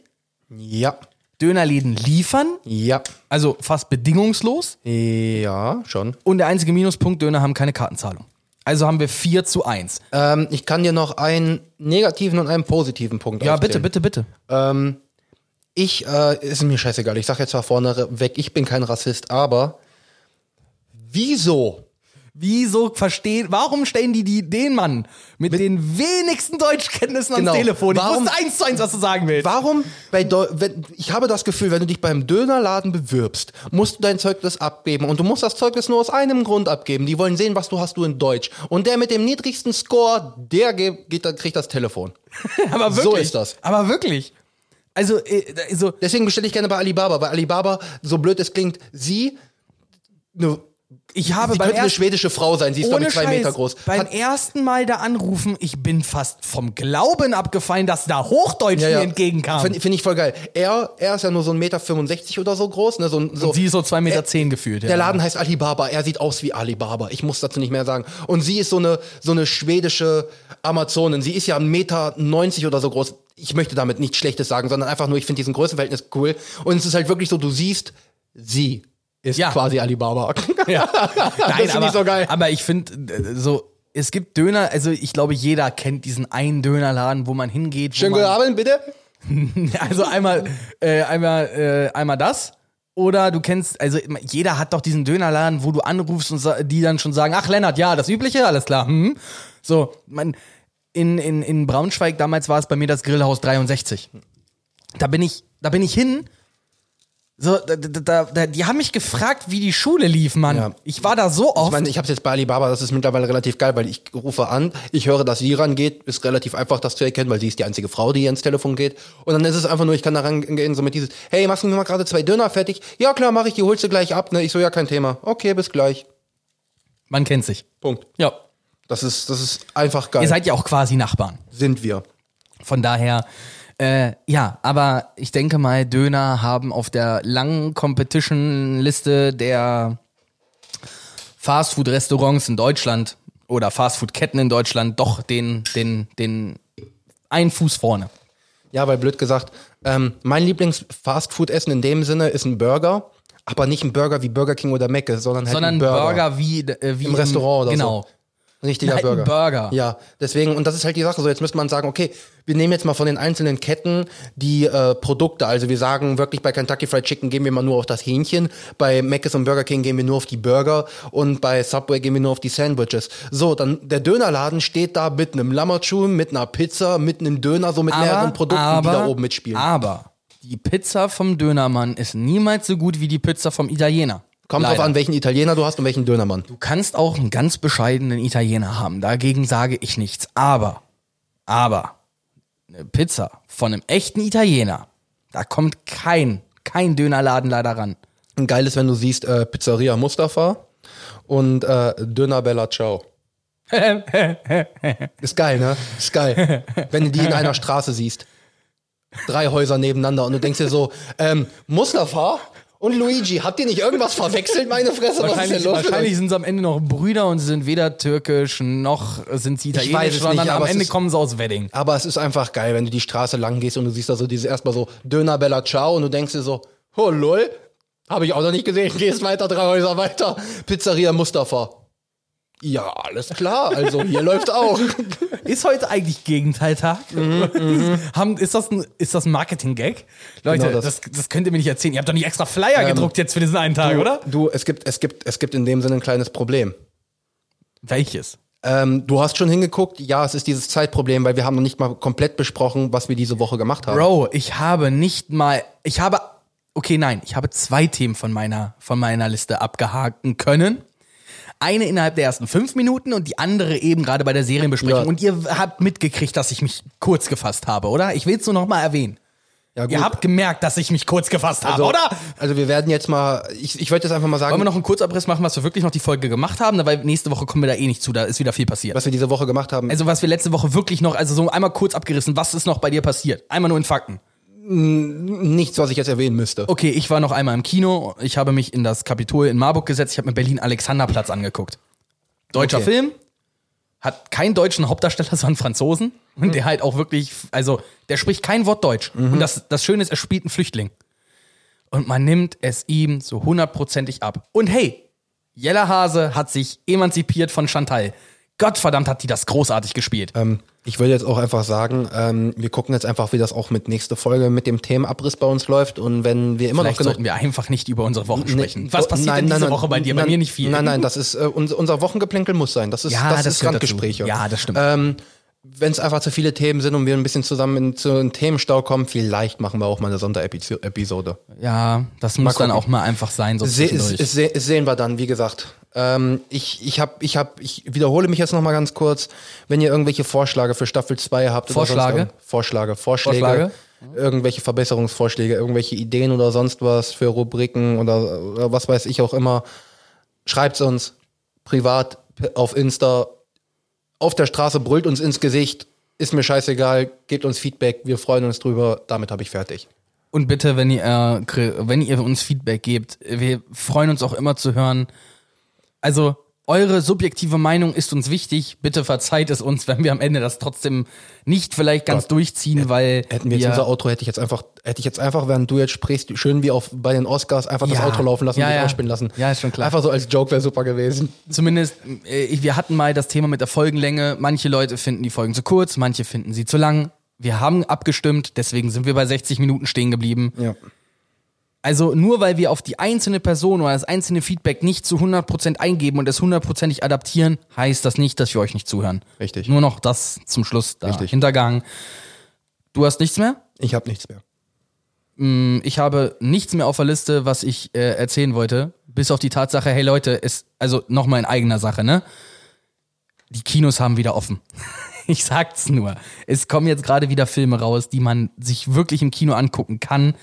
ja, Dönerläden liefern, ja, also fast bedingungslos. ja, schon. Und der einzige Minuspunkt, Döner haben keine Kartenzahlung. Also haben wir 4 zu 1. Ähm, ich kann dir noch einen negativen und einen positiven Punkt Ja, aufzählen. bitte, bitte, bitte. Ähm, ich, äh, ist mir scheißegal, ich sag jetzt zwar vorne weg, ich bin kein Rassist, aber wieso? Wieso verstehen, warum stellen die, die den Mann mit, den wenigsten Deutschkenntnissen Genau. ans Telefon? Warum- ich wusste eins zu eins, was du sagen willst. Warum bei Deu wenn, ich habe das Gefühl, wenn du dich beim Dönerladen bewirbst, musst du dein Zeugnis abgeben und du musst das Zeugnis nur aus einem Grund abgeben. Die wollen sehen, was du hast du in Deutsch. Und der mit dem niedrigsten Score, der ge- geht, kriegt das Telefon. Aber So wirklich. ist das. Aber wirklich. Also, äh, also Deswegen bestelle ich gerne bei Alibaba, weil Alibaba, so blöd es klingt, sie ne, ich habe sie beim könnte eine schwedische Frau sein, sie ist glaube ich zwei Scheiß, Meter groß. beim Hat, ersten Mal da anrufen, ich bin fast vom Glauben abgefallen, dass da Hochdeutsch mir entgegenkam. Finde find ich voll geil. Er, er ist ja nur so 1,65 Meter oder so groß. Ne? So, so, Und sie ist so 2,10 Meter zehn gefühlt. Ja. Der Laden heißt Alibaba, er sieht aus wie Alibaba. Ich muss dazu nicht mehr sagen. Und sie ist so eine, so eine schwedische Amazonin. Sie ist ja 1,90 Meter oder so groß. Ich möchte damit nichts Schlechtes sagen, sondern einfach nur, ich finde diesen Größenverhältnis cool. Und es ist halt wirklich so, du siehst, sie ist Ja. quasi Alibaba. Ja. Nein, aber, ich so geil. aber ich finde, äh, so, es gibt Döner, also ich glaube, jeder kennt diesen einen Dönerladen, wo man hingeht. Wo Schönen guten Abend, bitte. Also einmal, äh, einmal, äh, einmal das. Oder du kennst, also jeder hat doch diesen Dönerladen, wo du anrufst und die dann schon sagen, ach Lennart, ja, das Übliche, alles klar. Hm. So, man, in, in, in Braunschweig damals war es bei mir das Grillhaus 63. Da bin ich, da bin ich hin So, da, da, da, die haben mich gefragt, wie die Schule lief, Mann. Ja. Ich war da so oft. Ich meine, ich habe jetzt bei Alibaba, das ist mittlerweile relativ geil, weil ich rufe an, ich höre, dass sie rangeht, ist relativ einfach, das zu erkennen, weil sie ist die einzige Frau, die ins Telefon geht. Und dann ist es einfach nur, ich kann da rangehen, so mit dieses, hey, machst du mir mal gerade zwei Döner fertig? Ja, klar, mach ich, die holst du gleich ab. Ne? Ich so, ja, kein Thema. Okay, bis gleich. Man kennt sich. Punkt. Ja. Das ist, das ist einfach geil. Ihr seid ja auch quasi Nachbarn. Sind wir. Von daher, äh, ja, aber ich denke mal, Döner haben auf der langen Competition-Liste der Fastfood-Restaurants in Deutschland oder Fastfood-Ketten in Deutschland doch den, den, den einen Fuß vorne. Ja, weil blöd gesagt, ähm, mein Lieblings-Fastfood-Essen in dem Sinne ist ein Burger, aber nicht ein Burger wie Burger King oder Mc's, sondern halt Sondern ein Burger. Burger, wie, äh, wie Im Restaurant oder genau. so. Richtiger Burger. Burger. Ja, deswegen, und das ist halt die Sache. So, jetzt müsste man sagen, okay, wir nehmen jetzt mal von den einzelnen Ketten die äh, Produkte. Also wir sagen wirklich, bei Kentucky Fried Chicken gehen wir mal nur auf das Hähnchen, bei Mc's und Burger King gehen wir nur auf die Burger und bei Subway gehen wir nur auf die Sandwiches. So, dann der Dönerladen steht da mit einem Lammertschuh, mit einer Pizza, mit einem Döner, so mit mehreren Produkten, die da oben mitspielen. Aber die Pizza vom Dönermann ist niemals so gut wie die Pizza vom Italiener. Kommt Leider. drauf an, welchen Italiener du hast und welchen Dönermann. Du kannst auch einen ganz bescheidenen Italiener haben. Dagegen sage ich nichts. Aber, aber, eine Pizza von einem echten Italiener, da kommt kein, kein Dönerladen leider ran. Und geil ist, wenn du siehst, äh, Pizzeria Mustafa und äh, Döner Bella Ciao. ist geil, ne? Ist geil. Wenn du die in einer Straße siehst. Drei Häuser nebeneinander und du denkst dir so, ähm, Mustafa und Luigi, habt ihr nicht irgendwas verwechselt, meine Fresse? Wahrscheinlich, wahrscheinlich sind sie am Ende noch Brüder und sie sind weder türkisch noch sind sie weiß italienisch, es sondern nicht, am Ende ist- kommen sie aus Wedding. Aber es ist einfach geil, wenn du die Straße lang gehst und du siehst da so diese erstmal so Döner Bella Ciao und du denkst dir so, oh lol, habe ich auch noch nicht gesehen, gehst weiter, drei Häuser weiter, Pizzeria Mustafa. Ja, alles klar, also hier läuft auch. Ist heute eigentlich Gegenteiltag? Haben, ist, das ein, ist das ein Marketing-Gag? Leute, Genau das. das. Das, könnt ihr mir nicht erzählen. Ihr habt doch nicht extra Flyer gedruckt jetzt für diesen einen Tag, oder? Du, es gibt, es gibt, es gibt in dem Sinne ein kleines Problem. Welches? Ähm, du hast schon hingeguckt, ja, es ist dieses Zeitproblem, weil wir haben noch nicht mal komplett besprochen, was wir diese Woche gemacht haben. Bro, ich habe nicht mal, ich habe, okay, nein, ich habe zwei Themen von meiner, von meiner Liste abgehaken können. Eine innerhalb der ersten fünf Minuten und die andere eben gerade bei der Serienbesprechung. Ja. Und ihr habt mitgekriegt, dass ich mich kurz gefasst habe, oder? Ich will es nur noch mal erwähnen. Ja, gut. Ihr habt gemerkt, dass ich mich kurz gefasst habe, also, oder? Also wir werden jetzt mal, ich, ich würde jetzt einfach mal sagen, Wollen wir noch einen Kurzabriss machen, was wir wirklich noch die Folge gemacht haben? Weil nächste Woche kommen wir da eh nicht zu, da ist wieder viel passiert. was wir diese Woche gemacht haben. Also was wir letzte Woche wirklich noch, also so einmal kurz abgerissen, was ist noch bei dir passiert? Einmal nur in Fakten. Nichts, was ich jetzt erwähnen müsste. Okay, ich war noch einmal im Kino. Ich habe mich in das Kapitol in Marburg gesetzt. Ich habe mir Berlin Alexanderplatz angeguckt. Deutscher Okay. Film. Hat keinen deutschen Hauptdarsteller, sondern Franzosen. Und der halt auch wirklich, also der spricht kein Wort Deutsch. Und das, das Schöne ist, er spielt einen Flüchtling. Und man nimmt es ihm so hundertprozentig ab. Und hey, Jella Hase hat sich emanzipiert von Chantal. Gottverdammt hat die das großartig gespielt. Ähm, ich würde jetzt auch einfach sagen, ähm, wir gucken jetzt einfach, wie das auch mit nächste Folge mit dem Themenabriss bei uns läuft. Und wenn wir immer Vielleicht noch genug sollten wir einfach nicht über unsere Wochen sprechen. Nee, Was passiert nein, denn diese nein, Woche bei dir? Bei nein, mir nicht viel. Nein, nein, das ist äh, unser, unser Wochengeplänkel muss sein. Das ist Ja, das, das ist Randgespräche. dazu. Ja, das stimmt. Ähm, wenn es einfach zu viele Themen sind und wir ein bisschen zusammen in, zu einem Themenstau kommen, vielleicht machen wir auch mal eine Sonderepisode. Ja, das muss dann gucken. auch mal einfach sein, so Se se se sehen wir dann, wie gesagt. Ähm, ich, ich hab, ich hab, ich wiederhole mich jetzt noch mal ganz kurz. Wenn ihr irgendwelche Vorschläge für Staffel 2 habt, Vorschläge? sonst Vorschläge, Vorschläge, Vorschläge? irgendwelche Verbesserungsvorschläge, irgendwelche Ideen oder sonst was für Rubriken oder, oder was weiß ich auch immer, schreibt's uns privat auf Insta. Auf der Straße brüllt uns ins Gesicht. Ist mir scheißegal, gebt uns Feedback, wir freuen uns drüber. Damit habe ich fertig. Und bitte, wenn ihr, äh, wenn ihr uns Feedback gebt, wir freuen uns auch immer zu hören. Also, eure subjektive Meinung ist uns wichtig. Bitte verzeiht es uns, wenn wir am Ende das trotzdem nicht vielleicht ganz Gott. durchziehen, weil Hätten wir jetzt unser Outro, hätte ich jetzt einfach, hätte ich jetzt einfach, während du jetzt sprichst, schön wie auf bei den Oscars einfach Ja. das Outro laufen lassen Ja, und ja. ausspielen lassen. Ja, ist schon klar. Einfach so als Joke wäre super gewesen. zumindest, äh, wir hatten mal das Thema mit der Folgenlänge. Manche Leute finden die Folgen zu kurz, manche finden sie zu lang. Wir haben abgestimmt, deswegen sind wir bei 60 Minuten stehen geblieben. Ja. Also nur weil wir auf die einzelne Person oder das einzelne Feedback nicht zu 100% eingeben und es hundertprozentig adaptieren, heißt das nicht, dass wir euch nicht zuhören. Richtig. Nur noch das zum Schluss da Richtig. Hintergang. Du hast nichts mehr? Ich habe nichts mehr. mh, ich habe nichts mehr auf der Liste, was ich äh, erzählen wollte. Bis auf die Tatsache, hey Leute, ist, also nochmal in eigener Sache, ne? Die Kinos haben wieder offen. Ich sag's nur. Es kommen jetzt gerade wieder Filme raus, die man sich wirklich im Kino angucken kann.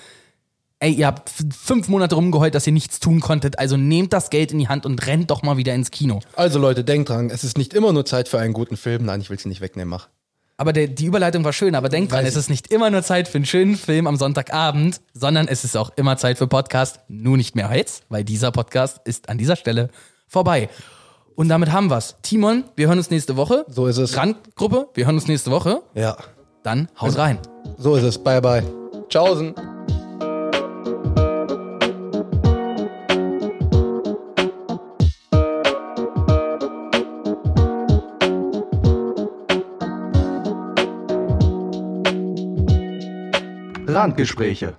Ey, ihr habt fünf Monate rumgeheult, dass ihr nichts tun konntet. Also nehmt das Geld in die Hand und rennt doch mal wieder ins Kino. Also Leute, denkt dran, es ist nicht immer nur Zeit für einen guten Film. Nein, ich will sie nicht wegnehmen, mach. Aber der, die Überleitung war schön, aber denkt dran, es ist nicht immer nur Zeit für einen schönen Film am Sonntagabend, sondern es ist auch immer Zeit für Podcast. Nur nicht mehr jetzt, weil dieser Podcast ist an dieser Stelle vorbei. Und damit haben wir's. Timon, wir hören uns nächste Woche. So ist es. Randgruppe, wir hören uns nächste Woche. Ja, Dann haut rein. so ist es. Bye, bye. Tschaußen. Landgespräche.